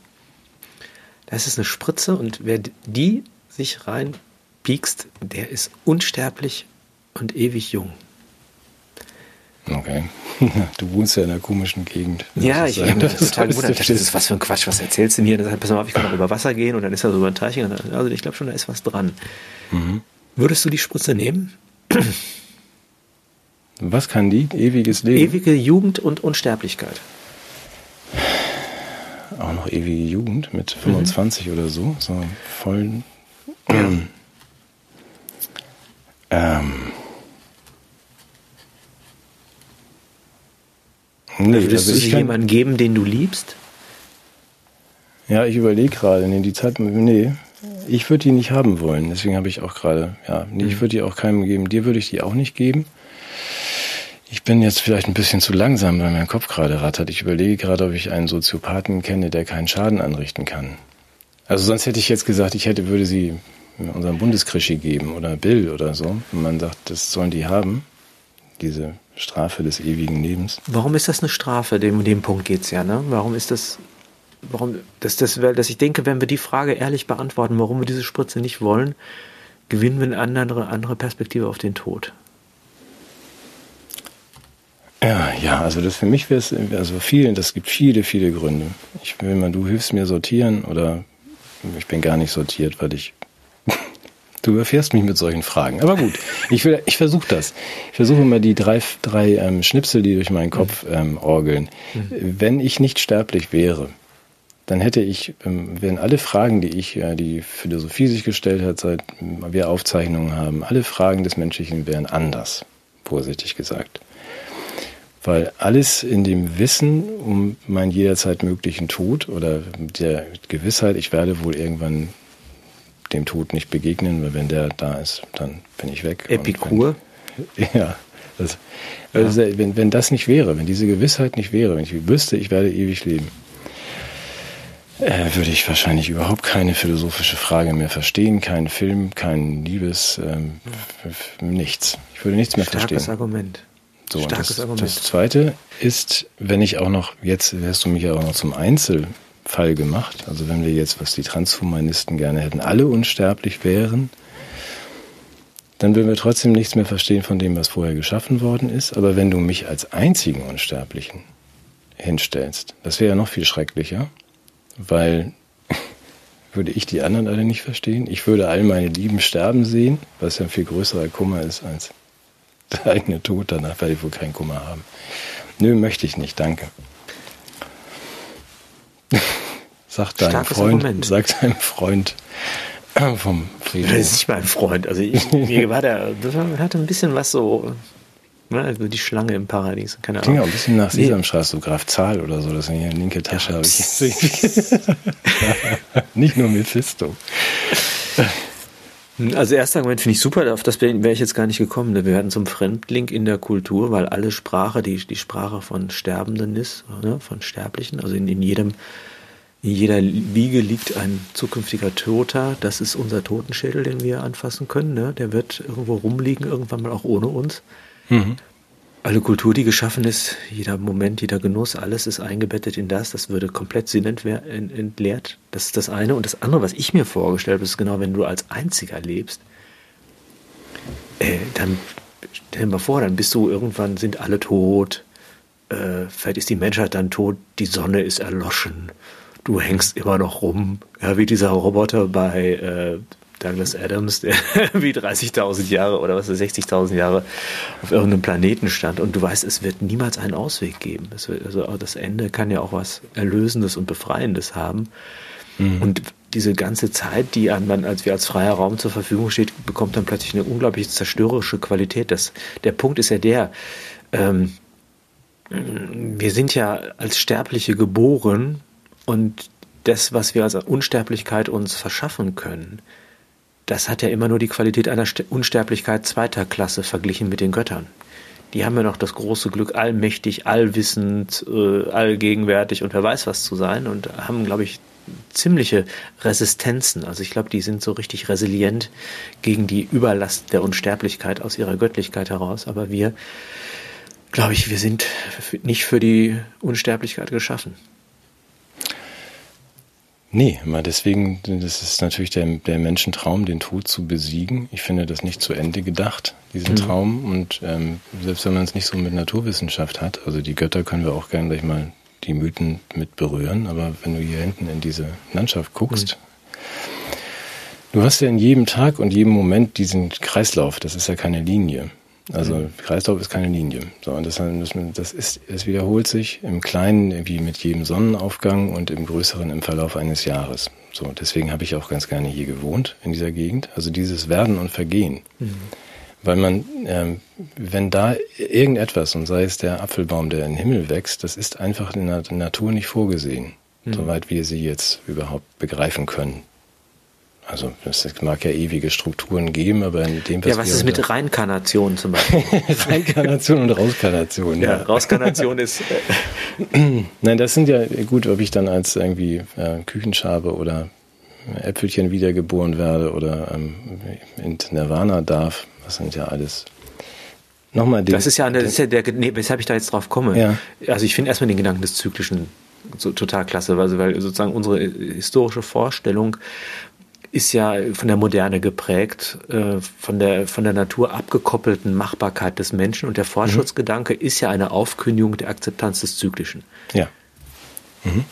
Das ist eine Spritze und wer die sich reinpiekst, der ist unsterblich und ewig jung. Okay. Du wohnst ja in einer komischen Gegend. Ja, ich habe mich total gewundert. Das ist was für ein Quatsch, was erzählst du mir? Das heißt, pass mal auf, ich kann auch über Wasser gehen und dann ist da so über ein Teich. Also ich glaube schon, da ist was dran. Mhm. Würdest du die Spritze nehmen? Was kann die? Ewiges Leben? Ewige Jugend und Unsterblichkeit auch noch ewige Jugend mit 25 mhm. oder so, so vollen. Ähm, ähm, nee, Würdest also du kann, jemanden geben, den du liebst? Ja, ich überlege gerade, nee, die Zeit, nee, ich würde die nicht haben wollen. Deswegen habe ich auch gerade, ja, nee, mhm. ich würde die auch keinem geben. Dir würde ich die auch nicht geben. Ich bin jetzt vielleicht ein bisschen zu langsam, weil mein Kopf gerade rattert. Ich überlege gerade, ob ich einen Soziopathen kenne, der keinen Schaden anrichten kann. Also sonst hätte ich jetzt gesagt, ich hätte, würde sie unserem Bundeskrischi geben oder Bill oder so. Und man sagt, das sollen die haben, diese Strafe des ewigen Lebens. Warum ist das eine Strafe? Dem, dem Punkt geht's ja, ne? Warum ist das, warum, dass, das, dass ich denke, wenn wir die Frage ehrlich beantworten, warum wir diese Spritze nicht wollen, gewinnen wir eine andere, andere Perspektive auf den Tod. Ja, ja, also das für mich wäre es, also vielen, das gibt viele, viele Gründe. Ich will mal, du hilfst mir sortieren oder ich bin gar nicht sortiert, weil ich Du überfährst mich mit solchen Fragen. Aber gut, ich, will, ich versuche das. Ich versuche mal die drei, drei ähm, Schnipsel, die durch meinen Kopf ähm, orgeln. Mhm. Wenn ich nicht sterblich wäre, dann hätte ich, ähm, wären alle Fragen, die ich, äh, die Philosophie sich gestellt hat, seit wir Aufzeichnungen haben, alle Fragen des Menschlichen wären anders, vorsichtig gesagt. Weil alles in dem Wissen um meinen jederzeit möglichen Tod oder der Gewissheit, ich werde wohl irgendwann dem Tod nicht begegnen, weil wenn der da ist, dann bin ich weg. Epikur? Wenn, ja. Das, also ja. Wenn, wenn das nicht wäre, wenn diese Gewissheit nicht wäre, wenn ich wüsste, ich werde ewig leben, äh, würde ich wahrscheinlich überhaupt keine philosophische Frage mehr verstehen, keinen Film, kein Liebes, ähm, nichts. Ich würde nichts mehr Starkes verstehen. Argument. So, Starkes das. Das zweite ist, wenn ich auch noch, jetzt wärst du mich ja auch noch zum Einzelfall gemacht, also wenn wir jetzt, was die Transhumanisten gerne hätten, alle unsterblich wären, dann würden wir trotzdem nichts mehr verstehen von dem, was vorher geschaffen worden ist. Aber wenn du mich als einzigen Unsterblichen hinstellst, das wäre ja noch viel schrecklicher, weil würde ich die anderen alle nicht verstehen. Ich würde all meine Lieben sterben sehen, was ja ein viel größerer Kummer ist als der eigene Tod. Danach werde ich wohl keinen Kummer haben. Nö, möchte ich nicht, danke. Sag deinem Freund, Argument. sag deinem Freund vom Friedhof. Das ist nicht mein Freund. Also ich, mir war der, das hatte ein bisschen was so Ne? Also die Schlange im Paradies. Keine Klingt auch ein bisschen nach Sesamstraße, so Graf Zahl oder so. Das ist eine linke Tasche ja, habe ich Nicht nur Mephisto. Also erster Argument finde ich super, auf das wäre ich jetzt gar nicht gekommen. Wir werden zum Fremdling in der Kultur, weil alle Sprache, die, die Sprache von Sterbenden ist, ne, von Sterblichen. Also in, in jedem, in jeder Wiege liegt ein zukünftiger Toter. Das ist unser Totenschädel, den wir anfassen können. Ne? Der wird irgendwo rumliegen, irgendwann mal auch ohne uns. Mhm. Alle Kultur, die geschaffen ist, jeder Moment, jeder Genuss, alles ist eingebettet in das. Das würde komplett sinnentleert. Das ist das eine. Und das andere, was ich mir vorgestellt habe, ist genau, wenn du als Einziger lebst, äh, dann stell dir mal vor, dann bist du irgendwann, sind alle tot. Äh, vielleicht ist die Menschheit dann tot, die Sonne ist erloschen. Du hängst immer noch rum, ja, wie dieser Roboter bei äh, Douglas Adams, der wie 30.000 Jahre oder was 60.000 Jahre auf irgendeinem Planeten stand. Und du weißt, es wird niemals einen Ausweg geben. Wird, also das Ende kann ja auch was Erlösendes und Befreiendes haben. Mhm. Und diese ganze Zeit, die man als wir als freier Raum zur Verfügung steht, bekommt dann plötzlich eine unglaublich zerstörerische Qualität. Das, der Punkt ist ja der, ähm, wir sind ja als Sterbliche geboren und das, was wir als Unsterblichkeit uns verschaffen können, das hat ja immer nur die Qualität einer Unsterblichkeit zweiter Klasse verglichen mit den Göttern. Die haben ja noch das große Glück, allmächtig, allwissend, äh, allgegenwärtig und wer weiß was zu sein und haben, glaube ich, ziemliche Resistenzen. Also ich glaube, die sind so richtig resilient gegen die Überlast der Unsterblichkeit aus ihrer Göttlichkeit heraus. Aber wir, glaube ich, wir sind nicht für die Unsterblichkeit geschaffen. Nee, mal deswegen, das ist natürlich der, der Menschentraum, den Tod zu besiegen. Ich finde das nicht zu Ende gedacht, diesen mhm. Traum. Und ähm, selbst wenn man es nicht so mit Naturwissenschaft hat, also die Götter können wir auch gerne gleich mal die Mythen mit berühren, aber wenn du hier hinten in diese Landschaft guckst, mhm. du hast ja in jedem Tag und jedem Moment diesen Kreislauf, das ist ja keine Linie. Also. Kreislauf ist keine Linie. So, und das, das ist, es wiederholt sich im Kleinen wie mit jedem Sonnenaufgang und im Größeren im Verlauf eines Jahres. So, deswegen habe ich auch ganz gerne hier gewohnt in dieser Gegend. Also dieses Werden und Vergehen. Mhm. Weil man, ähm, wenn da irgendetwas, und sei es der Apfelbaum, der in den Himmel wächst, das ist einfach in der Natur nicht vorgesehen, mhm. soweit wir sie jetzt überhaupt begreifen können. Also es mag ja ewige Strukturen geben, aber in dem was Ja, was ist mit Reinkarnation zum Beispiel? Reinkarnation und Rauskarnation. Ja, ja. Rauskarnation ist. Äh Nein, das sind ja gut, ob ich dann als irgendwie äh, Küchenschabe oder Äpfelchen wiedergeboren werde oder ähm, in Nirvana darf. Das sind ja alles. Nochmal das ist ja, eine, das ist ja der, nee, weshalb ich da jetzt drauf komme. Ja. Also ich finde erstmal den Gedanken des Zyklischen so total klasse, weil, weil sozusagen unsere historische Vorstellung ist ja von der Moderne geprägt, äh, von der, von der Natur abgekoppelten Machbarkeit des Menschen und der Fortschrittsgedanke mhm. ist ja eine Aufkündigung der Akzeptanz des Zyklischen. Ja. Mhm.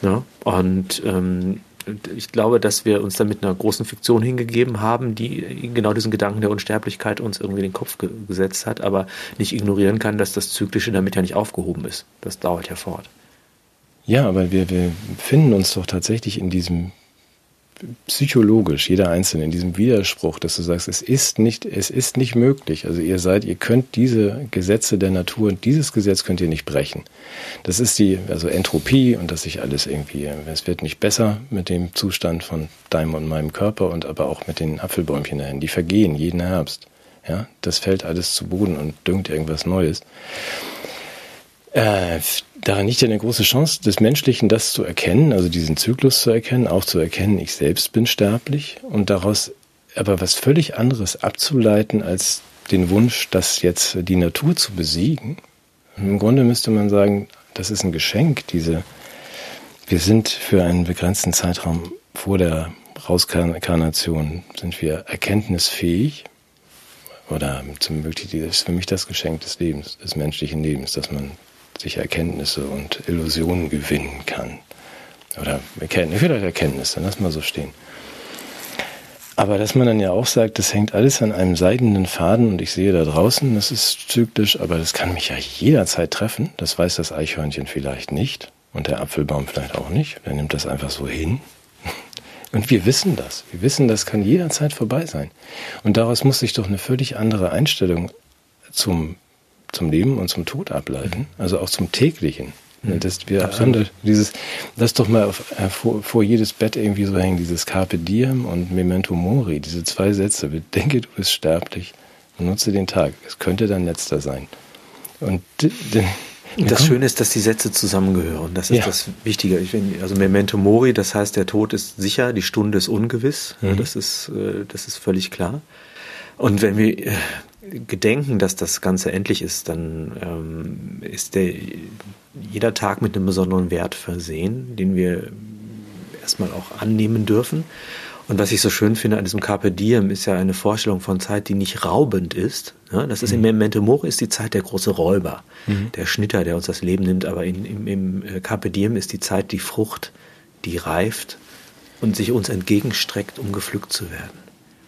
ja und ähm, ich glaube, dass wir uns da mit einer großen Fiktion hingegeben haben, die genau diesen Gedanken der Unsterblichkeit uns irgendwie in den Kopf ge gesetzt hat, aber nicht ignorieren kann, dass das Zyklische damit ja nicht aufgehoben ist. Das dauert ja fort. Ja, aber wir, wir finden uns doch tatsächlich in diesem psychologisch, jeder Einzelne, in diesem Widerspruch, dass du sagst, es ist nicht, es ist nicht möglich. Also ihr seid, ihr könnt diese Gesetze der Natur, dieses Gesetz könnt ihr nicht brechen. Das ist die, also Entropie und dass sich alles irgendwie, es wird nicht besser mit dem Zustand von deinem und meinem Körper und aber auch mit den Apfelbäumchen dahin. Die vergehen jeden Herbst. Ja, das fällt alles zu Boden und düngt irgendwas Neues. Äh, daran liegt ja eine große Chance des Menschlichen, das zu erkennen, also diesen Zyklus zu erkennen, auch zu erkennen, ich selbst bin sterblich und daraus aber was völlig anderes abzuleiten als den Wunsch, das jetzt die Natur zu besiegen. Im Grunde müsste man sagen, das ist ein Geschenk, diese, wir sind für einen begrenzten Zeitraum vor der Rauskarnation sind wir erkenntnisfähig oder zum das ist für mich das Geschenk des Lebens, des menschlichen Lebens, dass man sich Erkenntnisse und Illusionen gewinnen kann. Oder Erkenntnisse, vielleicht Erkenntnisse, lass mal so stehen. Aber dass man dann ja auch sagt, das hängt alles an einem seidenen Faden und ich sehe da draußen, das ist zyklisch, aber das kann mich ja jederzeit treffen. Das weiß das Eichhörnchen vielleicht nicht und der Apfelbaum vielleicht auch nicht. Der nimmt das einfach so hin. Und wir wissen das. Wir wissen, das kann jederzeit vorbei sein. Und daraus muss sich doch eine völlig andere Einstellung zum zum Leben und zum Tod ableiten, also auch zum täglichen. Mhm. Das, wir haben dieses, das doch mal auf, äh, vor, vor, jedes Bett irgendwie so hängen, dieses Carpe Diem und Memento Mori, diese zwei Sätze. Bedenke, du bist sterblich nutze den Tag. Es könnte dein letzter sein. Und das Schöne ist, dass die Sätze zusammengehören. Das ist ja. das Wichtige. Ich bin, also Memento Mori, das heißt, der Tod ist sicher, die Stunde ist ungewiss. Mhm. Das ist, äh, das ist völlig klar. Und wenn wir äh, gedenken, dass das Ganze endlich ist, dann ähm, ist der, jeder Tag mit einem besonderen Wert versehen, den wir erstmal auch annehmen dürfen. Und was ich so schön finde an diesem Carpe Diem ist ja eine Vorstellung von Zeit, die nicht raubend ist. Ja, das ist mhm. im Memento Mori ist die Zeit der große Räuber, mhm. der Schnitter, der uns das Leben nimmt. Aber in, im, im äh, Carpe Diem ist die Zeit die Frucht, die reift und sich uns entgegenstreckt, um gepflückt zu werden.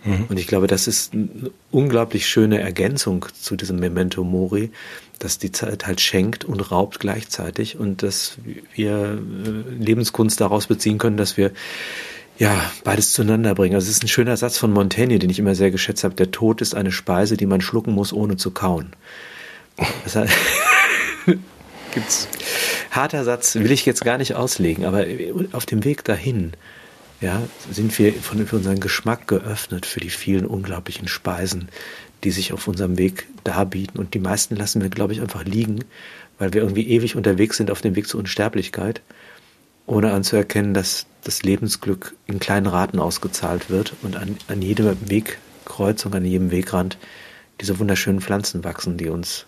Mhm. Und ich glaube, das ist eine unglaublich schöne Ergänzung zu diesem Memento Mori, dass die Zeit halt schenkt und raubt gleichzeitig und dass wir äh, Lebenskunst daraus beziehen können, dass wir ja, beides zueinander bringen. Also es ist ein schöner Satz von Montaigne, den ich immer sehr geschätzt habe. Der Tod ist eine Speise, die man schlucken muss, ohne zu kauen. Das heißt, gibt's harter Satz, will ich jetzt gar nicht auslegen, aber auf dem Weg dahin ja, sind wir von, für unseren Geschmack geöffnet für die vielen unglaublichen Speisen, die sich auf unserem Weg darbieten. Und die meisten lassen wir, glaube ich, einfach liegen, weil wir irgendwie ewig unterwegs sind auf dem Weg zur Unsterblichkeit, ohne anzuerkennen, dass das Lebensglück in kleinen Raten ausgezahlt wird und an, an jeder Wegkreuzung, an jedem Wegrand diese wunderschönen Pflanzen wachsen, die uns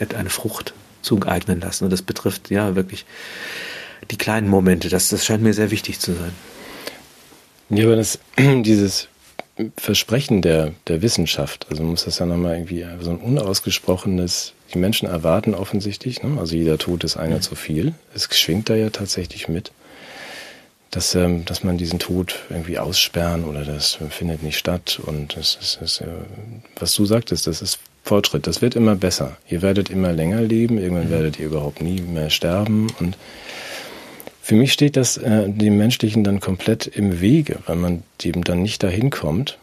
eine Frucht zueignen lassen. Und das betrifft ja wirklich die kleinen Momente. Das, das scheint mir sehr wichtig zu sein. Ja, aber das, dieses Versprechen der, der Wissenschaft, also man muss das ja nochmal irgendwie, so ein unausgesprochenes, die Menschen erwarten offensichtlich, ne? also jeder Tod ist einer mhm. zu viel. Es schwingt da ja tatsächlich mit, dass, ähm, dass man diesen Tod irgendwie aussperren oder das findet nicht statt und das ist, das, äh, was du sagtest, das ist Fortschritt, das wird immer besser. Ihr werdet immer länger leben, irgendwann mhm. werdet ihr überhaupt nie mehr sterben und für mich steht das äh, dem Menschlichen dann komplett im Wege, weil man eben dann nicht dahin kommt,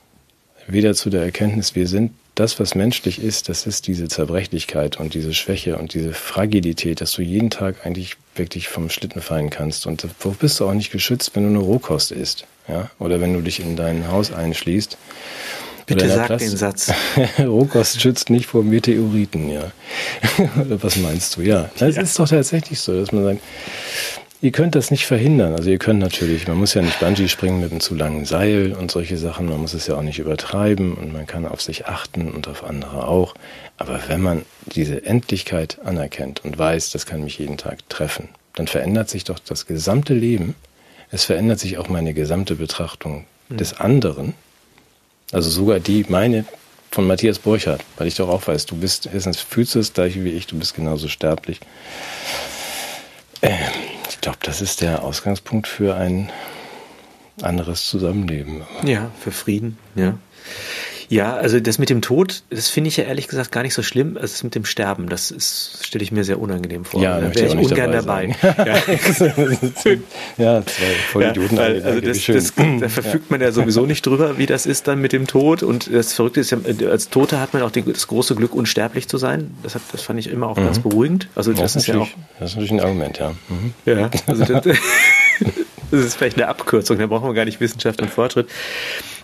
weder zu der Erkenntnis, wir sind das, was menschlich ist, das ist diese Zerbrechlichkeit und diese Schwäche und diese Fragilität, dass du jeden Tag eigentlich wirklich vom Schlitten fallen kannst. Und wo bist du auch nicht geschützt, wenn du eine Rohkost isst, ja? Oder wenn du dich in dein Haus einschließt. Bitte sag Plast den Satz. Rohkost schützt nicht vor Meteoriten, ja. was meinst du? Ja, das ja. ist doch tatsächlich so, dass man sagt, Ihr könnt das nicht verhindern. Also ihr könnt natürlich, man muss ja nicht Bungee springen mit einem zu langen Seil und solche Sachen. Man muss es ja auch nicht übertreiben und man kann auf sich achten und auf andere auch. Aber wenn man diese Endlichkeit anerkennt und weiß, das kann mich jeden Tag treffen, dann verändert sich doch das gesamte Leben. Es verändert sich auch meine gesamte Betrachtung mhm. des anderen. Also sogar die, meine von Matthias Burchardt, weil ich doch auch weiß, du bist, erstens fühlst du das gleiche wie ich, du bist genauso sterblich. Ähm, ich glaube, das ist der Ausgangspunkt für ein anderes Zusammenleben. Ja, für Frieden, ja. Ja, also das mit dem Tod, das finde ich ja ehrlich gesagt gar nicht so schlimm. Also das mit dem Sterben, das stelle ich mir sehr unangenehm vor. Ja, da wäre ich, ungern dabei. dabei. ja. ja, zwei Vollidioten. Ja, weil, also das, das, da verfügt man ja sowieso nicht drüber, wie das ist dann mit dem Tod. Und das Verrückte ist ja, als Tote hat man auch das große Glück, unsterblich zu sein. Das, hat, das fand ich immer auch mhm. ganz beruhigend. Also das, das ist ja auch. Das ist natürlich ein Argument, ja. Mhm. Ja, also das, das ist vielleicht eine Abkürzung, da brauchen wir gar nicht Wissenschaft und Fortschritt.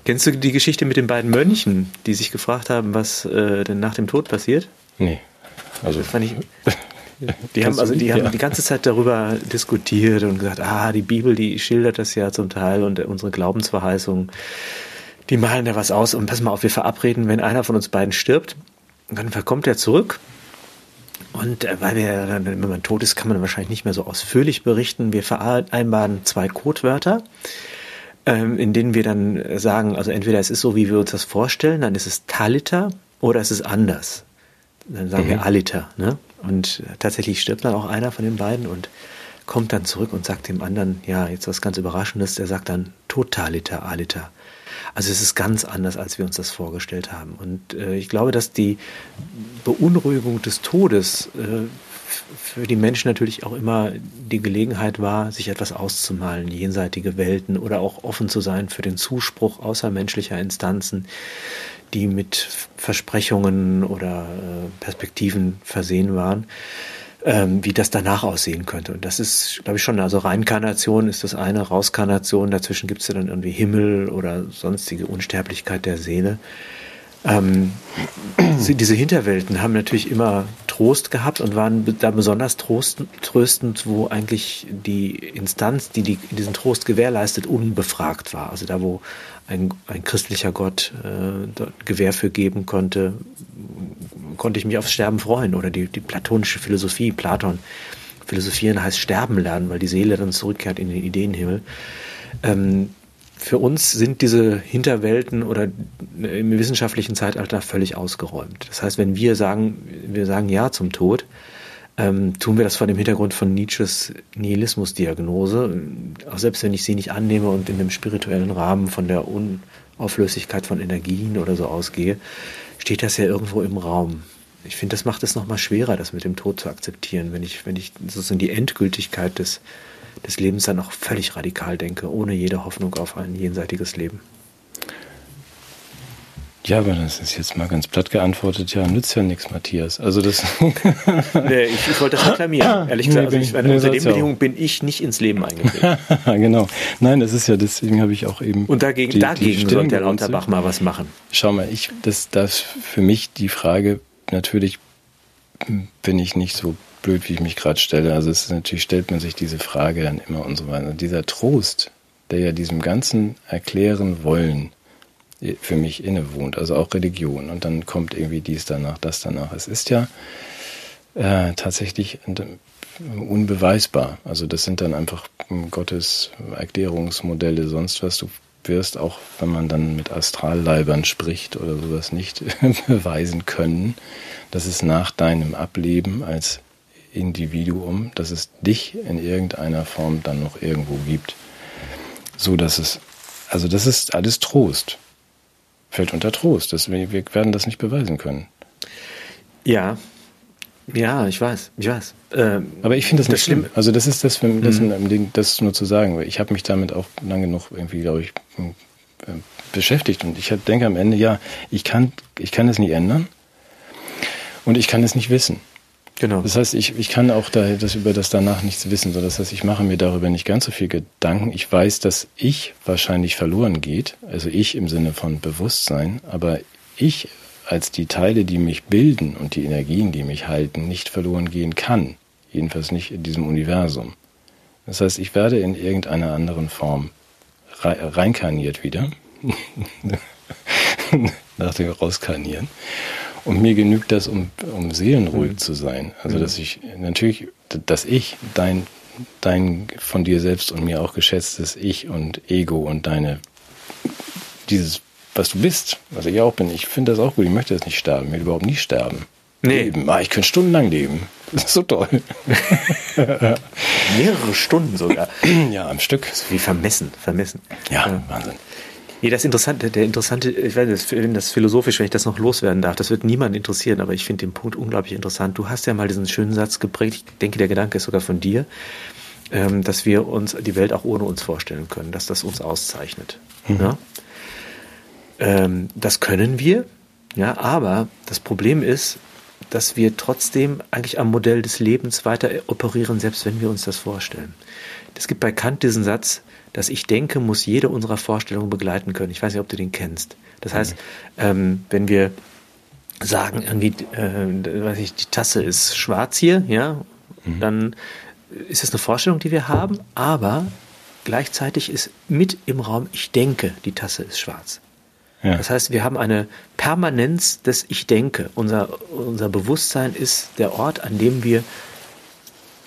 Kennst du die Geschichte mit den beiden Mönchen, die sich gefragt haben, was äh, denn nach dem Tod passiert? Nee. Also das fand ich. Die haben also die haben die ganze Zeit darüber diskutiert und gesagt, ah, die Bibel, die schildert das ja zum Teil und unsere Glaubensverheißungen, die malen da was aus und pass mal auf, wir verabreden, wenn einer von uns beiden stirbt, dann kommt er zurück und äh, weil wir, wenn man tot ist, kann man wahrscheinlich nicht mehr so ausführlich berichten. Wir vereinbaren zwei Codewörter ähm, in denen wir dann sagen, also entweder es ist so, wie wir uns das vorstellen, dann ist es Talita oder es ist anders. Dann sagen mhm. wir Alita. Ne? Und tatsächlich stirbt dann auch einer von den beiden und kommt dann zurück und sagt dem anderen, ja, jetzt was ganz Überraschendes, der sagt dann Totalita, Alita. Also es ist ganz anders, als wir uns das vorgestellt haben. Und äh, ich glaube, dass die Beunruhigung des Todes äh, für die Menschen natürlich auch immer die Gelegenheit war, sich etwas auszumalen, jenseitige Welten oder auch offen zu sein für den Zuspruch außermenschlicher Instanzen, die mit Versprechungen oder äh, Perspektiven versehen waren, ähm, wie das danach aussehen könnte. Und das ist, glaube ich, schon, also Reinkarnation ist das eine, Rauskarnation, dazwischen gibt es ja dann irgendwie Himmel oder sonstige Unsterblichkeit der Seele. Ähm, diese Hinterwelten haben natürlich immer Trost gehabt und waren da besonders tröstend, wo eigentlich die Instanz, die, die diesen Trost gewährleistet, unbefragt war. Also da, wo ein, ein christlicher Gott äh, Gewähr für geben konnte, konnte ich mich aufs Sterben freuen. Oder die, die platonische Philosophie, Platon, Philosophieren heißt sterben lernen, weil die Seele dann zurückkehrt in den Ideenhimmel. Ähm, für uns sind diese Hinterwelten oder im wissenschaftlichen Zeitalter völlig ausgeräumt. Das heißt, wenn wir sagen, wir sagen Ja zum Tod, ähm, tun wir das vor dem Hintergrund von Nietzsches Nihilismusdiagnose. Auch selbst wenn ich sie nicht annehme und in dem spirituellen Rahmen von der Unauflöslichkeit von Energien oder so ausgehe, steht das ja irgendwo im Raum. Ich finde, das macht es nochmal schwerer, das mit dem Tod zu akzeptieren, wenn ich, wenn ich sozusagen die Endgültigkeit des des Lebens dann auch völlig radikal denke, ohne jede Hoffnung auf ein jenseitiges Leben. Ja, aber das ist jetzt mal ganz platt geantwortet. Ja, nützt ja nichts, Matthias. Also das. nee, ich, ich, wollte das reklamieren. Ehrlich gesagt, also ich, meine, unter den Bedingungen bin ich nicht ins Leben eingetreten. genau. Nein, das ist ja, deswegen habe ich auch eben. Und dagegen, die, dagegen die sollte der Lauterbach mal was machen. Schau mal, ich, das, das für mich die Frage, natürlich bin ich nicht so blöd, wie ich mich gerade stelle. Also es ist, natürlich stellt man sich diese Frage dann immer und so weiter. Und dieser Trost, der ja diesem ganzen erklären wollen für mich innewohnt, also auch Religion. Und dann kommt irgendwie dies danach, das danach. Es ist ja äh, tatsächlich unbeweisbar. Also das sind dann einfach Gottes Erklärungsmodelle, sonst was. Du wirst auch, wenn man dann mit Astralleibern spricht oder sowas, nicht beweisen können, dass es nach deinem Ableben als Individuum, dass es dich in irgendeiner Form dann noch irgendwo gibt. So dass es, also das ist alles Trost. Fällt unter Trost. Das, wir, wir werden das nicht beweisen können. Ja, ja, ich weiß, ich weiß. Ähm, Aber ich finde das, das nicht schlimm. Also das ist das, für, das, mhm. das nur zu sagen. Ich habe mich damit auch lange genug irgendwie, glaube ich, äh, beschäftigt. Und ich denke am Ende, ja, ich kann, ich kann es nie ändern. Und ich kann es nicht wissen. Genau. Das heißt, ich, ich kann auch da, das über das danach nichts wissen. So, das heißt, ich mache mir darüber nicht ganz so viel Gedanken. Ich weiß, dass ich wahrscheinlich verloren geht. Also ich im Sinne von Bewusstsein. Aber ich als die Teile, die mich bilden und die Energien, die mich halten, nicht verloren gehen kann. Jedenfalls nicht in diesem Universum. Das heißt, ich werde in irgendeiner anderen Form reinkarniert wieder. Nach dem Rauskarnieren. Und mir genügt das, um, um seelenruhig mhm. zu sein. Also, dass ich natürlich, dass ich dein, dein von dir selbst und mir auch geschätztes Ich und Ego und deine, dieses, was du bist, was ich auch bin, ich finde das auch gut. Ich möchte das nicht sterben. Ich will überhaupt nicht sterben. Nee. Leben. Ah, ich könnte stundenlang leben. Das ist so toll. Mehrere Stunden sogar. Ja, am Stück. Wie vermessen, vermessen. Ja, ja. Wahnsinn. Nee, das Interessante, der interessante, ich finde das philosophisch, wenn ich das noch loswerden darf, das wird niemand interessieren, aber ich finde den Punkt unglaublich interessant. Du hast ja mal diesen schönen Satz geprägt, ich denke, der Gedanke ist sogar von dir, ähm, dass wir uns die Welt auch ohne uns vorstellen können, dass das uns auszeichnet. Mhm. Ja? Ähm, das können wir, ja, aber das Problem ist, dass wir trotzdem eigentlich am Modell des Lebens weiter operieren, selbst wenn wir uns das vorstellen. Es gibt bei Kant diesen Satz, dass ich denke, muss jede unserer Vorstellungen begleiten können. Ich weiß nicht, ob du den kennst. Das heißt, ähm, wenn wir sagen, irgendwie, äh, weiß ich, die Tasse ist schwarz hier, ja, mhm. dann ist es eine Vorstellung, die wir haben, aber gleichzeitig ist mit im Raum, ich denke, die Tasse ist schwarz. Ja. Das heißt, wir haben eine Permanenz des Ich denke. Unser, unser Bewusstsein ist der Ort, an dem wir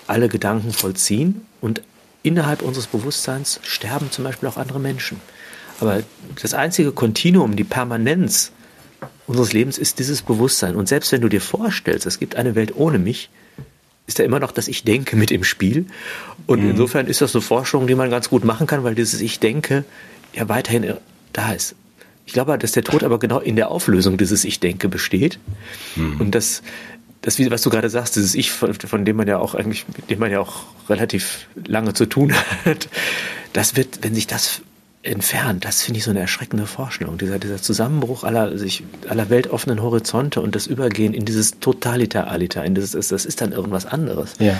alle Gedanken vollziehen und innerhalb unseres Bewusstseins sterben zum Beispiel auch andere Menschen. Aber das einzige Kontinuum, die Permanenz unseres Lebens ist dieses Bewusstsein. Und selbst wenn du dir vorstellst, es gibt eine Welt ohne mich, ist da immer noch das Ich denke mit im Spiel. Und mhm. insofern ist das eine Forschung, die man ganz gut machen kann, weil dieses Ich denke ja weiterhin da ist. Ich glaube, dass der Tod aber genau in der Auflösung dieses Ich denke besteht. Mhm. Und dass das, was du gerade sagst, dieses Ich, von, dem man ja auch eigentlich, mit dem man ja auch relativ lange zu tun hat, das wird, wenn sich das entfernt, das finde ich so eine erschreckende Vorstellung. Dieser, dieser Zusammenbruch aller, sich, aller weltoffenen Horizonte und das Übergehen in dieses Totalitar-Aliter, in dieses, das ist dann irgendwas anderes. Ja.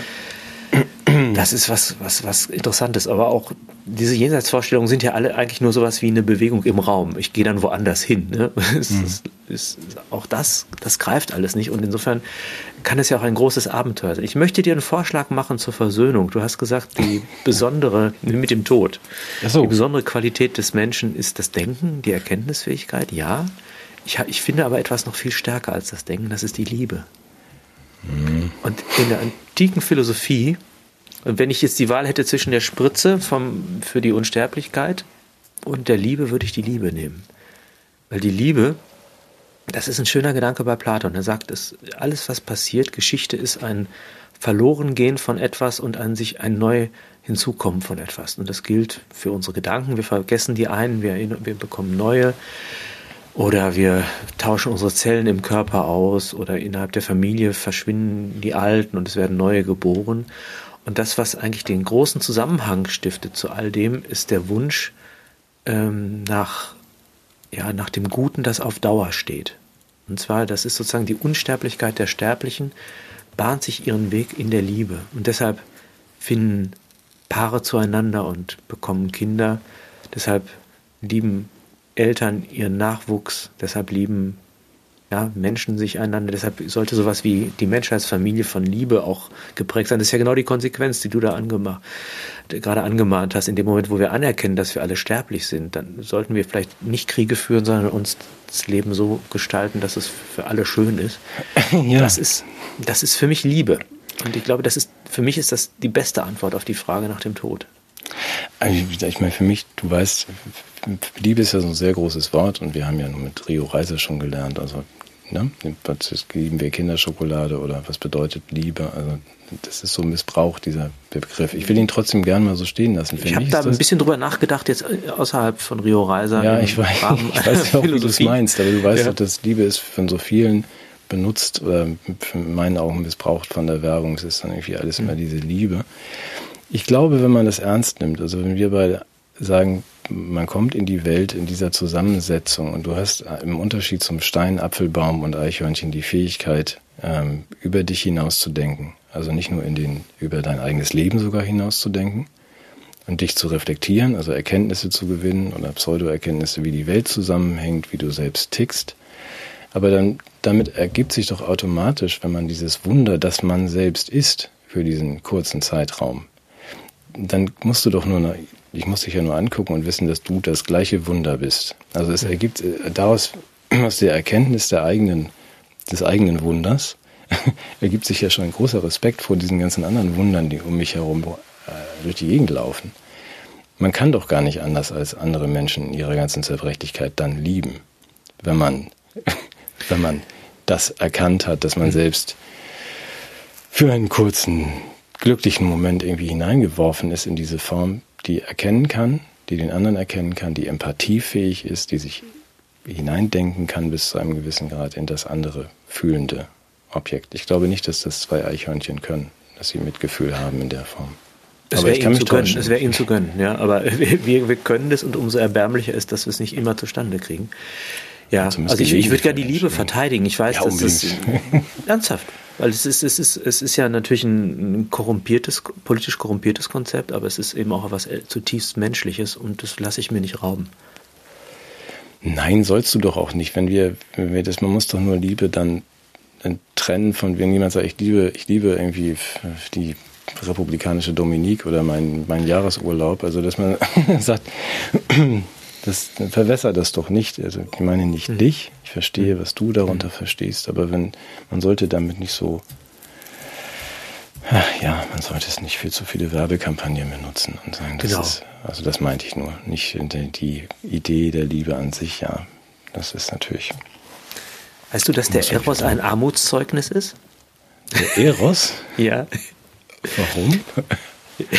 Das ist was, was, was Interessantes. Aber auch diese Jenseitsvorstellungen sind ja alle eigentlich nur sowas wie eine Bewegung im Raum. Ich gehe dann woanders hin. Ne? Es, mhm. ist, ist, auch das, das greift alles nicht. Und insofern kann es ja auch ein großes Abenteuer sein. Ich möchte dir einen Vorschlag machen zur Versöhnung. Du hast gesagt, die besondere, mit dem Tod, so. die besondere Qualität des Menschen ist das Denken, die Erkenntnisfähigkeit. Ja. Ich, ich finde aber etwas noch viel stärker als das Denken. Das ist die Liebe. Mhm. Und in der antiken Philosophie und wenn ich jetzt die Wahl hätte zwischen der Spritze vom, für die Unsterblichkeit und der Liebe, würde ich die Liebe nehmen. Weil die Liebe, das ist ein schöner Gedanke bei Platon. Er sagt, dass alles, was passiert, Geschichte ist ein Verlorengehen von etwas und ein sich ein neu hinzukommen von etwas. Und das gilt für unsere Gedanken. Wir vergessen die einen, wir, wir bekommen neue. Oder wir tauschen unsere Zellen im Körper aus oder innerhalb der Familie verschwinden die alten und es werden neue geboren. Und das, was eigentlich den großen Zusammenhang stiftet zu all dem, ist der Wunsch ähm, nach, ja, nach dem Guten, das auf Dauer steht. Und zwar, das ist sozusagen die Unsterblichkeit der Sterblichen, bahnt sich ihren Weg in der Liebe. Und deshalb finden Paare zueinander und bekommen Kinder. Deshalb lieben Eltern ihren Nachwuchs. Deshalb lieben ja, Menschen sich einander. Deshalb sollte sowas wie die Menschheitsfamilie von Liebe auch geprägt sein. Das ist ja genau die Konsequenz, die du da angemacht, gerade angemahnt hast. In dem Moment, wo wir anerkennen, dass wir alle sterblich sind, dann sollten wir vielleicht nicht Kriege führen, sondern uns das Leben so gestalten, dass es für alle schön ist. Ja. Das ist, das ist für mich Liebe. Und ich glaube, das ist, für mich ist das die beste Antwort auf die Frage nach dem Tod. Ich meine, für mich, du weißt, Liebe ist ja so ein sehr großes Wort und wir haben ja nur mit Rio Reiser schon gelernt. Also Ne? Was lieben wir Kinderschokolade oder was bedeutet Liebe? Also das ist so missbraucht, dieser Begriff. Ich will ihn trotzdem gern mal so stehen lassen. ich habe da ein bisschen drüber nachgedacht, jetzt äh, außerhalb von Rio Reiser. Ja, ich weiß, ich weiß ja auch, wie du es meinst, aber du weißt ja. dass Liebe ist von so vielen benutzt oder in meinen Augen missbraucht von der Werbung. Es ist dann irgendwie alles immer diese Liebe. Ich glaube, wenn man das ernst nimmt, also wenn wir beide sagen, man kommt in die Welt in dieser Zusammensetzung und du hast im Unterschied zum Stein, Apfelbaum und Eichhörnchen die Fähigkeit, ähm, über dich hinaus zu denken. Also nicht nur in den, über dein eigenes Leben sogar hinaus zu denken und dich zu reflektieren, also Erkenntnisse zu gewinnen oder Pseudoerkenntnisse, wie die Welt zusammenhängt, wie du selbst tickst. Aber dann, damit ergibt sich doch automatisch, wenn man dieses Wunder, das man selbst ist, für diesen kurzen Zeitraum, dann musst du doch nur ich muss dich ja nur angucken und wissen, dass du das gleiche Wunder bist. Also es ergibt äh, daraus aus der Erkenntnis der eigenen, des eigenen Wunders ergibt sich ja schon ein großer Respekt vor diesen ganzen anderen Wundern, die um mich herum äh, durch die Gegend laufen. Man kann doch gar nicht anders als andere Menschen in ihrer ganzen Zerbrechlichkeit dann lieben, wenn man, wenn man das erkannt hat, dass man mhm. selbst für einen kurzen, glücklichen Moment irgendwie hineingeworfen ist in diese Form, die erkennen kann, die den anderen erkennen kann, die empathiefähig ist, die sich hineindenken kann bis zu einem gewissen Grad in das andere fühlende Objekt. Ich glaube nicht, dass das zwei Eichhörnchen können, dass sie Mitgefühl haben in der Form. Es wäre ihnen, zu gönnen, es wär ihnen zu gönnen, ja. Aber wir, wir können das und umso erbärmlicher ist, dass wir es nicht immer zustande kriegen. Ja, also ich, ich würde gerne die Liebe verteidigen. Ich weiß, ja, das ernsthaft, weil es ist, es ist, es ist ja natürlich ein korrumpiertes, politisch korrumpiertes Konzept, aber es ist eben auch etwas zutiefst Menschliches und das lasse ich mir nicht rauben. Nein, sollst du doch auch nicht. Wenn wir, wenn wir das, man muss doch nur Liebe dann, dann trennen von, wenn jemand sagt, ich liebe, ich liebe irgendwie die republikanische Dominik oder mein, mein Jahresurlaub. Also, dass man sagt, das verwässert das doch nicht. Also, ich meine nicht mhm. dich. Ich verstehe, was du darunter mhm. verstehst. Aber wenn, man sollte damit nicht so, ja, man sollte es nicht für zu viele Werbekampagnen benutzen und sagen, das genau. ist, also das meinte ich nur. Nicht die Idee der Liebe an sich, ja. Das ist natürlich. Weißt du, dass der Eros ein Armutszeugnis ist? Der Eros? ja. Warum?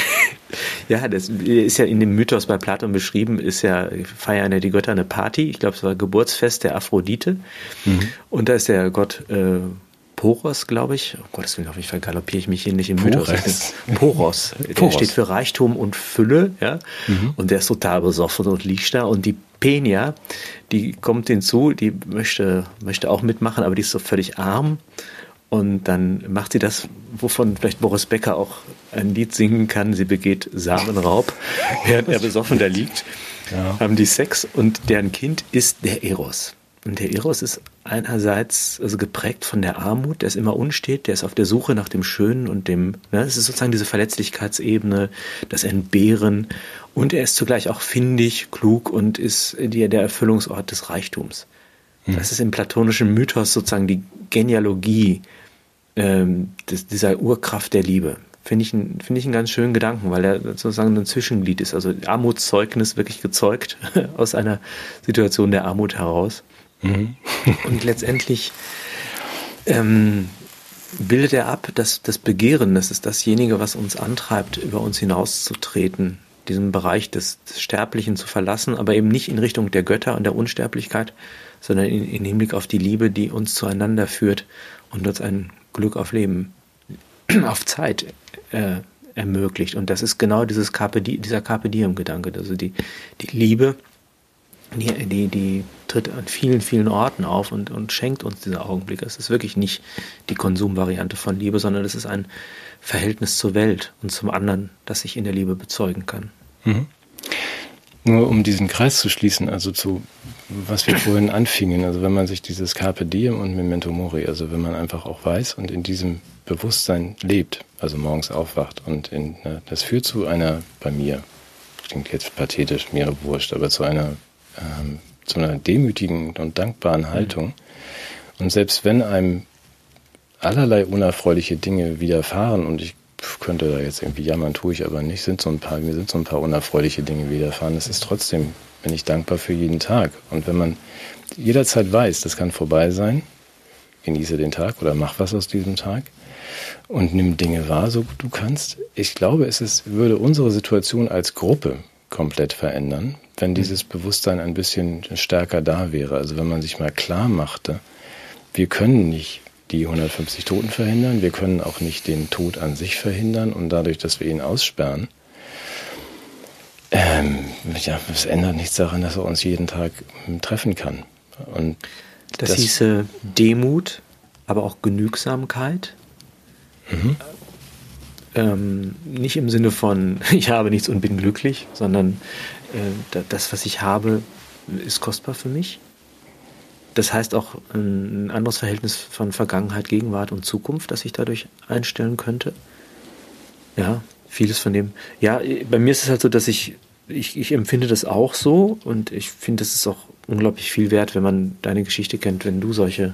ja, das ist ja in dem Mythos bei Platon beschrieben, ist ja, feiern ja die Götter eine Party. Ich glaube, es war Geburtsfest der Aphrodite. Mhm. Und da ist der Gott äh, Poros, glaube ich. Oh Gottes Willen, hoffentlich vergaloppiere ich mich hier nicht im Mythos. Poros. Der Poros. steht für Reichtum und Fülle, ja. Mhm. Und der ist total besoffen und liegt da. Und die Penia, die kommt hinzu, die möchte, möchte auch mitmachen, aber die ist so völlig arm und dann macht sie das, wovon vielleicht Boris Becker auch ein Lied singen kann. Sie begeht Samenraub, während er besoffen da liegt. Ja. Haben die Sex und deren Kind ist der Eros. Und der Eros ist einerseits also geprägt von der Armut, der ist immer unstet, der ist auf der Suche nach dem Schönen und dem, ne, es ist sozusagen diese Verletzlichkeitsebene, das Entbehren und er ist zugleich auch findig, klug und ist der Erfüllungsort des Reichtums. Hm. Das ist im platonischen Mythos sozusagen die Genealogie ähm, das, dieser Urkraft der Liebe. Finde ich, find ich einen ganz schönen Gedanken, weil er sozusagen ein Zwischenglied ist. Also Armutszeugnis wirklich gezeugt aus einer Situation der Armut heraus. Mhm. Und letztendlich ähm, bildet er ab, dass das Begehren, das ist dasjenige, was uns antreibt, über uns hinauszutreten, diesen Bereich des, des, Sterblichen zu verlassen, aber eben nicht in Richtung der Götter und der Unsterblichkeit, sondern in, in Hinblick auf die Liebe, die uns zueinander führt und uns ein Glück auf Leben, auf Zeit äh, ermöglicht. Und das ist genau dieses Carpe, dieser Carpe Diem-Gedanke. Also die, die Liebe, die, die, die tritt an vielen, vielen Orten auf und, und schenkt uns diese Augenblicke. Es ist wirklich nicht die Konsumvariante von Liebe, sondern es ist ein Verhältnis zur Welt und zum anderen, das sich in der Liebe bezeugen kann. Mhm. Nur um diesen Kreis zu schließen, also zu, was wir vorhin anfingen, also wenn man sich dieses Carpe Diem und Memento Mori, also wenn man einfach auch weiß und in diesem Bewusstsein lebt, also morgens aufwacht und in, ne, das führt zu einer, bei mir, klingt jetzt pathetisch, mir wurscht, aber zu einer, ähm, zu einer demütigen und dankbaren Haltung. Mhm. Und selbst wenn einem allerlei unerfreuliche Dinge widerfahren und ich könnte da jetzt irgendwie jammern, tue ich aber nicht. Sind so ein paar, mir sind so ein paar unerfreuliche Dinge widerfahren. Es ist trotzdem, bin ich dankbar für jeden Tag. Und wenn man jederzeit weiß, das kann vorbei sein, genieße den Tag oder mach was aus diesem Tag und nimm Dinge wahr, so gut du kannst. Ich glaube, es ist, würde unsere Situation als Gruppe komplett verändern, wenn mhm. dieses Bewusstsein ein bisschen stärker da wäre. Also wenn man sich mal klar machte, wir können nicht die 150 Toten verhindern. Wir können auch nicht den Tod an sich verhindern und dadurch, dass wir ihn aussperren, ähm, ja, es ändert nichts daran, dass er uns jeden Tag ähm, treffen kann. Und das, das hieße Demut, aber auch Genügsamkeit. Mhm. Ähm, nicht im Sinne von, ich habe nichts und bin glücklich, sondern äh, das, was ich habe, ist kostbar für mich. Das heißt auch ein anderes Verhältnis von Vergangenheit, Gegenwart und Zukunft, das ich dadurch einstellen könnte. Ja, vieles von dem. Ja, bei mir ist es halt so, dass ich, ich, ich empfinde das auch so und ich finde, es ist auch unglaublich viel wert, wenn man deine Geschichte kennt, wenn du solche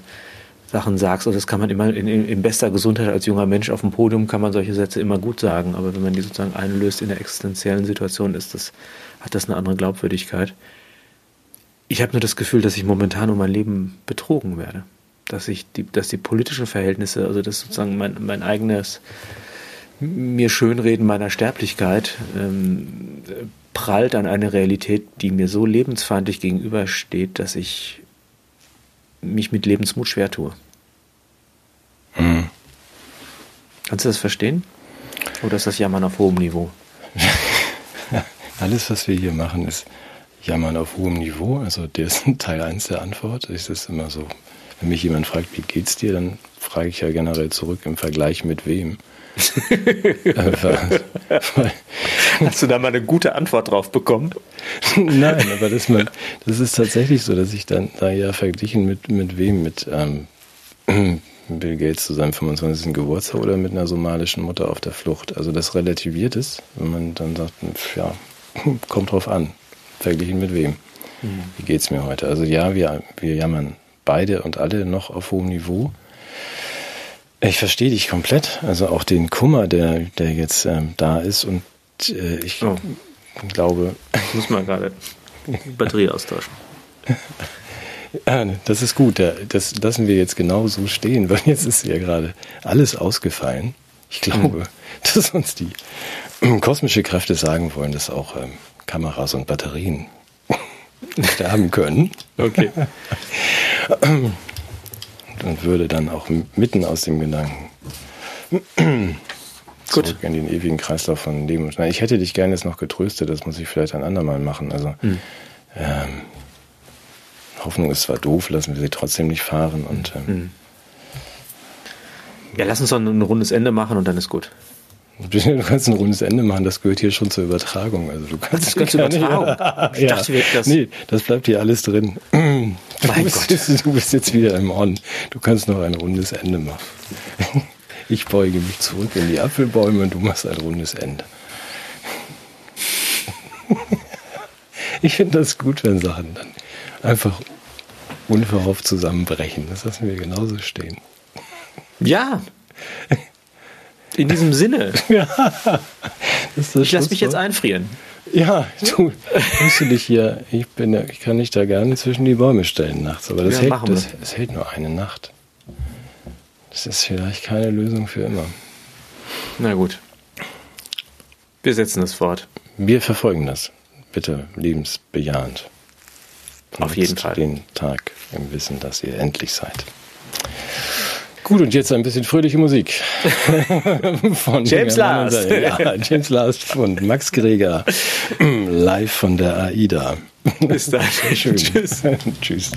Sachen sagst. Und also das kann man immer in, in, bester Gesundheit als junger Mensch auf dem Podium kann man solche Sätze immer gut sagen. Aber wenn man die sozusagen einlöst in der existenziellen Situation, ist das, hat das eine andere Glaubwürdigkeit. Ich habe nur das Gefühl, dass ich momentan um mein Leben betrogen werde. Dass ich die, dass die politischen Verhältnisse, also das sozusagen mein, mein eigenes mir Schönreden meiner Sterblichkeit ähm, prallt an eine Realität, die mir so lebensfeindlich gegenübersteht, dass ich mich mit Lebensmut schwer tue. Mhm. Kannst du das verstehen? Oder ist das Jammern auf hohem Niveau? Alles, was wir hier machen, ist Jammern auf hohem Niveau. Also der ist Teil 1 der Antwort. Es ist immer so, wenn mich jemand fragt, wie geht's dir, dann frage ich ja generell zurück im Vergleich mit wem. Hast du da mal eine gute Antwort drauf bekommen? Nein, aber das, man, das ist tatsächlich so, dass ich dann da ja verglichen mit, mit wem, mit ähm, Bill Gates zu seinem 25. Geburtstag oder mit einer somalischen Mutter auf der Flucht. Also das relativiert es, wenn man dann sagt, ja, kommt drauf an. Verglichen mit wem? Mhm. Wie geht's mir heute? Also ja, wir, wir jammern beide und alle noch auf hohem Niveau. Ich verstehe dich komplett. Also auch den Kummer, der, der jetzt ähm, da ist. Und äh, ich oh. glaube. Ich muss mal gerade Batterie austauschen. Ja, das ist gut. Das lassen wir jetzt genau so stehen, weil jetzt ist ja gerade alles ausgefallen. Ich glaube, dass uns die kosmische Kräfte sagen wollen, dass auch ähm, Kameras und Batterien sterben können. Okay. Und würde dann auch mitten aus dem Gedanken zurück in den ewigen Kreislauf von Leben und Ich hätte dich gerne jetzt noch getröstet, das muss ich vielleicht ein andermal machen. Also mhm. ähm, Hoffnung ist zwar doof, lassen wir sie trotzdem nicht fahren und ähm, mhm. ja, lass uns doch ein rundes Ende machen und dann ist gut. Du kannst ein rundes Ende machen, das gehört hier schon zur Übertragung. Also du kannst das gehört zur Übertragung. ich ja. dachte, das. Nee, das bleibt hier alles drin. Du bist, jetzt, du bist, jetzt, wieder im On. Du kannst noch ein rundes Ende machen. Ich beuge mich zurück in die Apfelbäume und du machst ein rundes Ende. Ich finde das gut, wenn Sachen dann einfach unverhofft zusammenbrechen. Das lassen wir genauso stehen. Ja. In diesem Sinne. ja. ich lasse mich jetzt einfrieren. Ja, du musst du dich hier, ich bin ich kann dich da gerne zwischen die Bäume stellen nachts, aber das, ja, hält, das, das hält nur eine Nacht. Das ist vielleicht keine Lösung für immer. Na gut. Wir setzen das fort. Wir verfolgen das. Bitte liebensbejahend. Auf jeden Fall. Den Tag im Wissen, dass ihr endlich seid. Gut, und jetzt ein bisschen fröhliche Musik. von James Last. Ja, James Last von Max Greger. Live von der AIDA. Bis dann. Schön. Tschüss. Tschüss.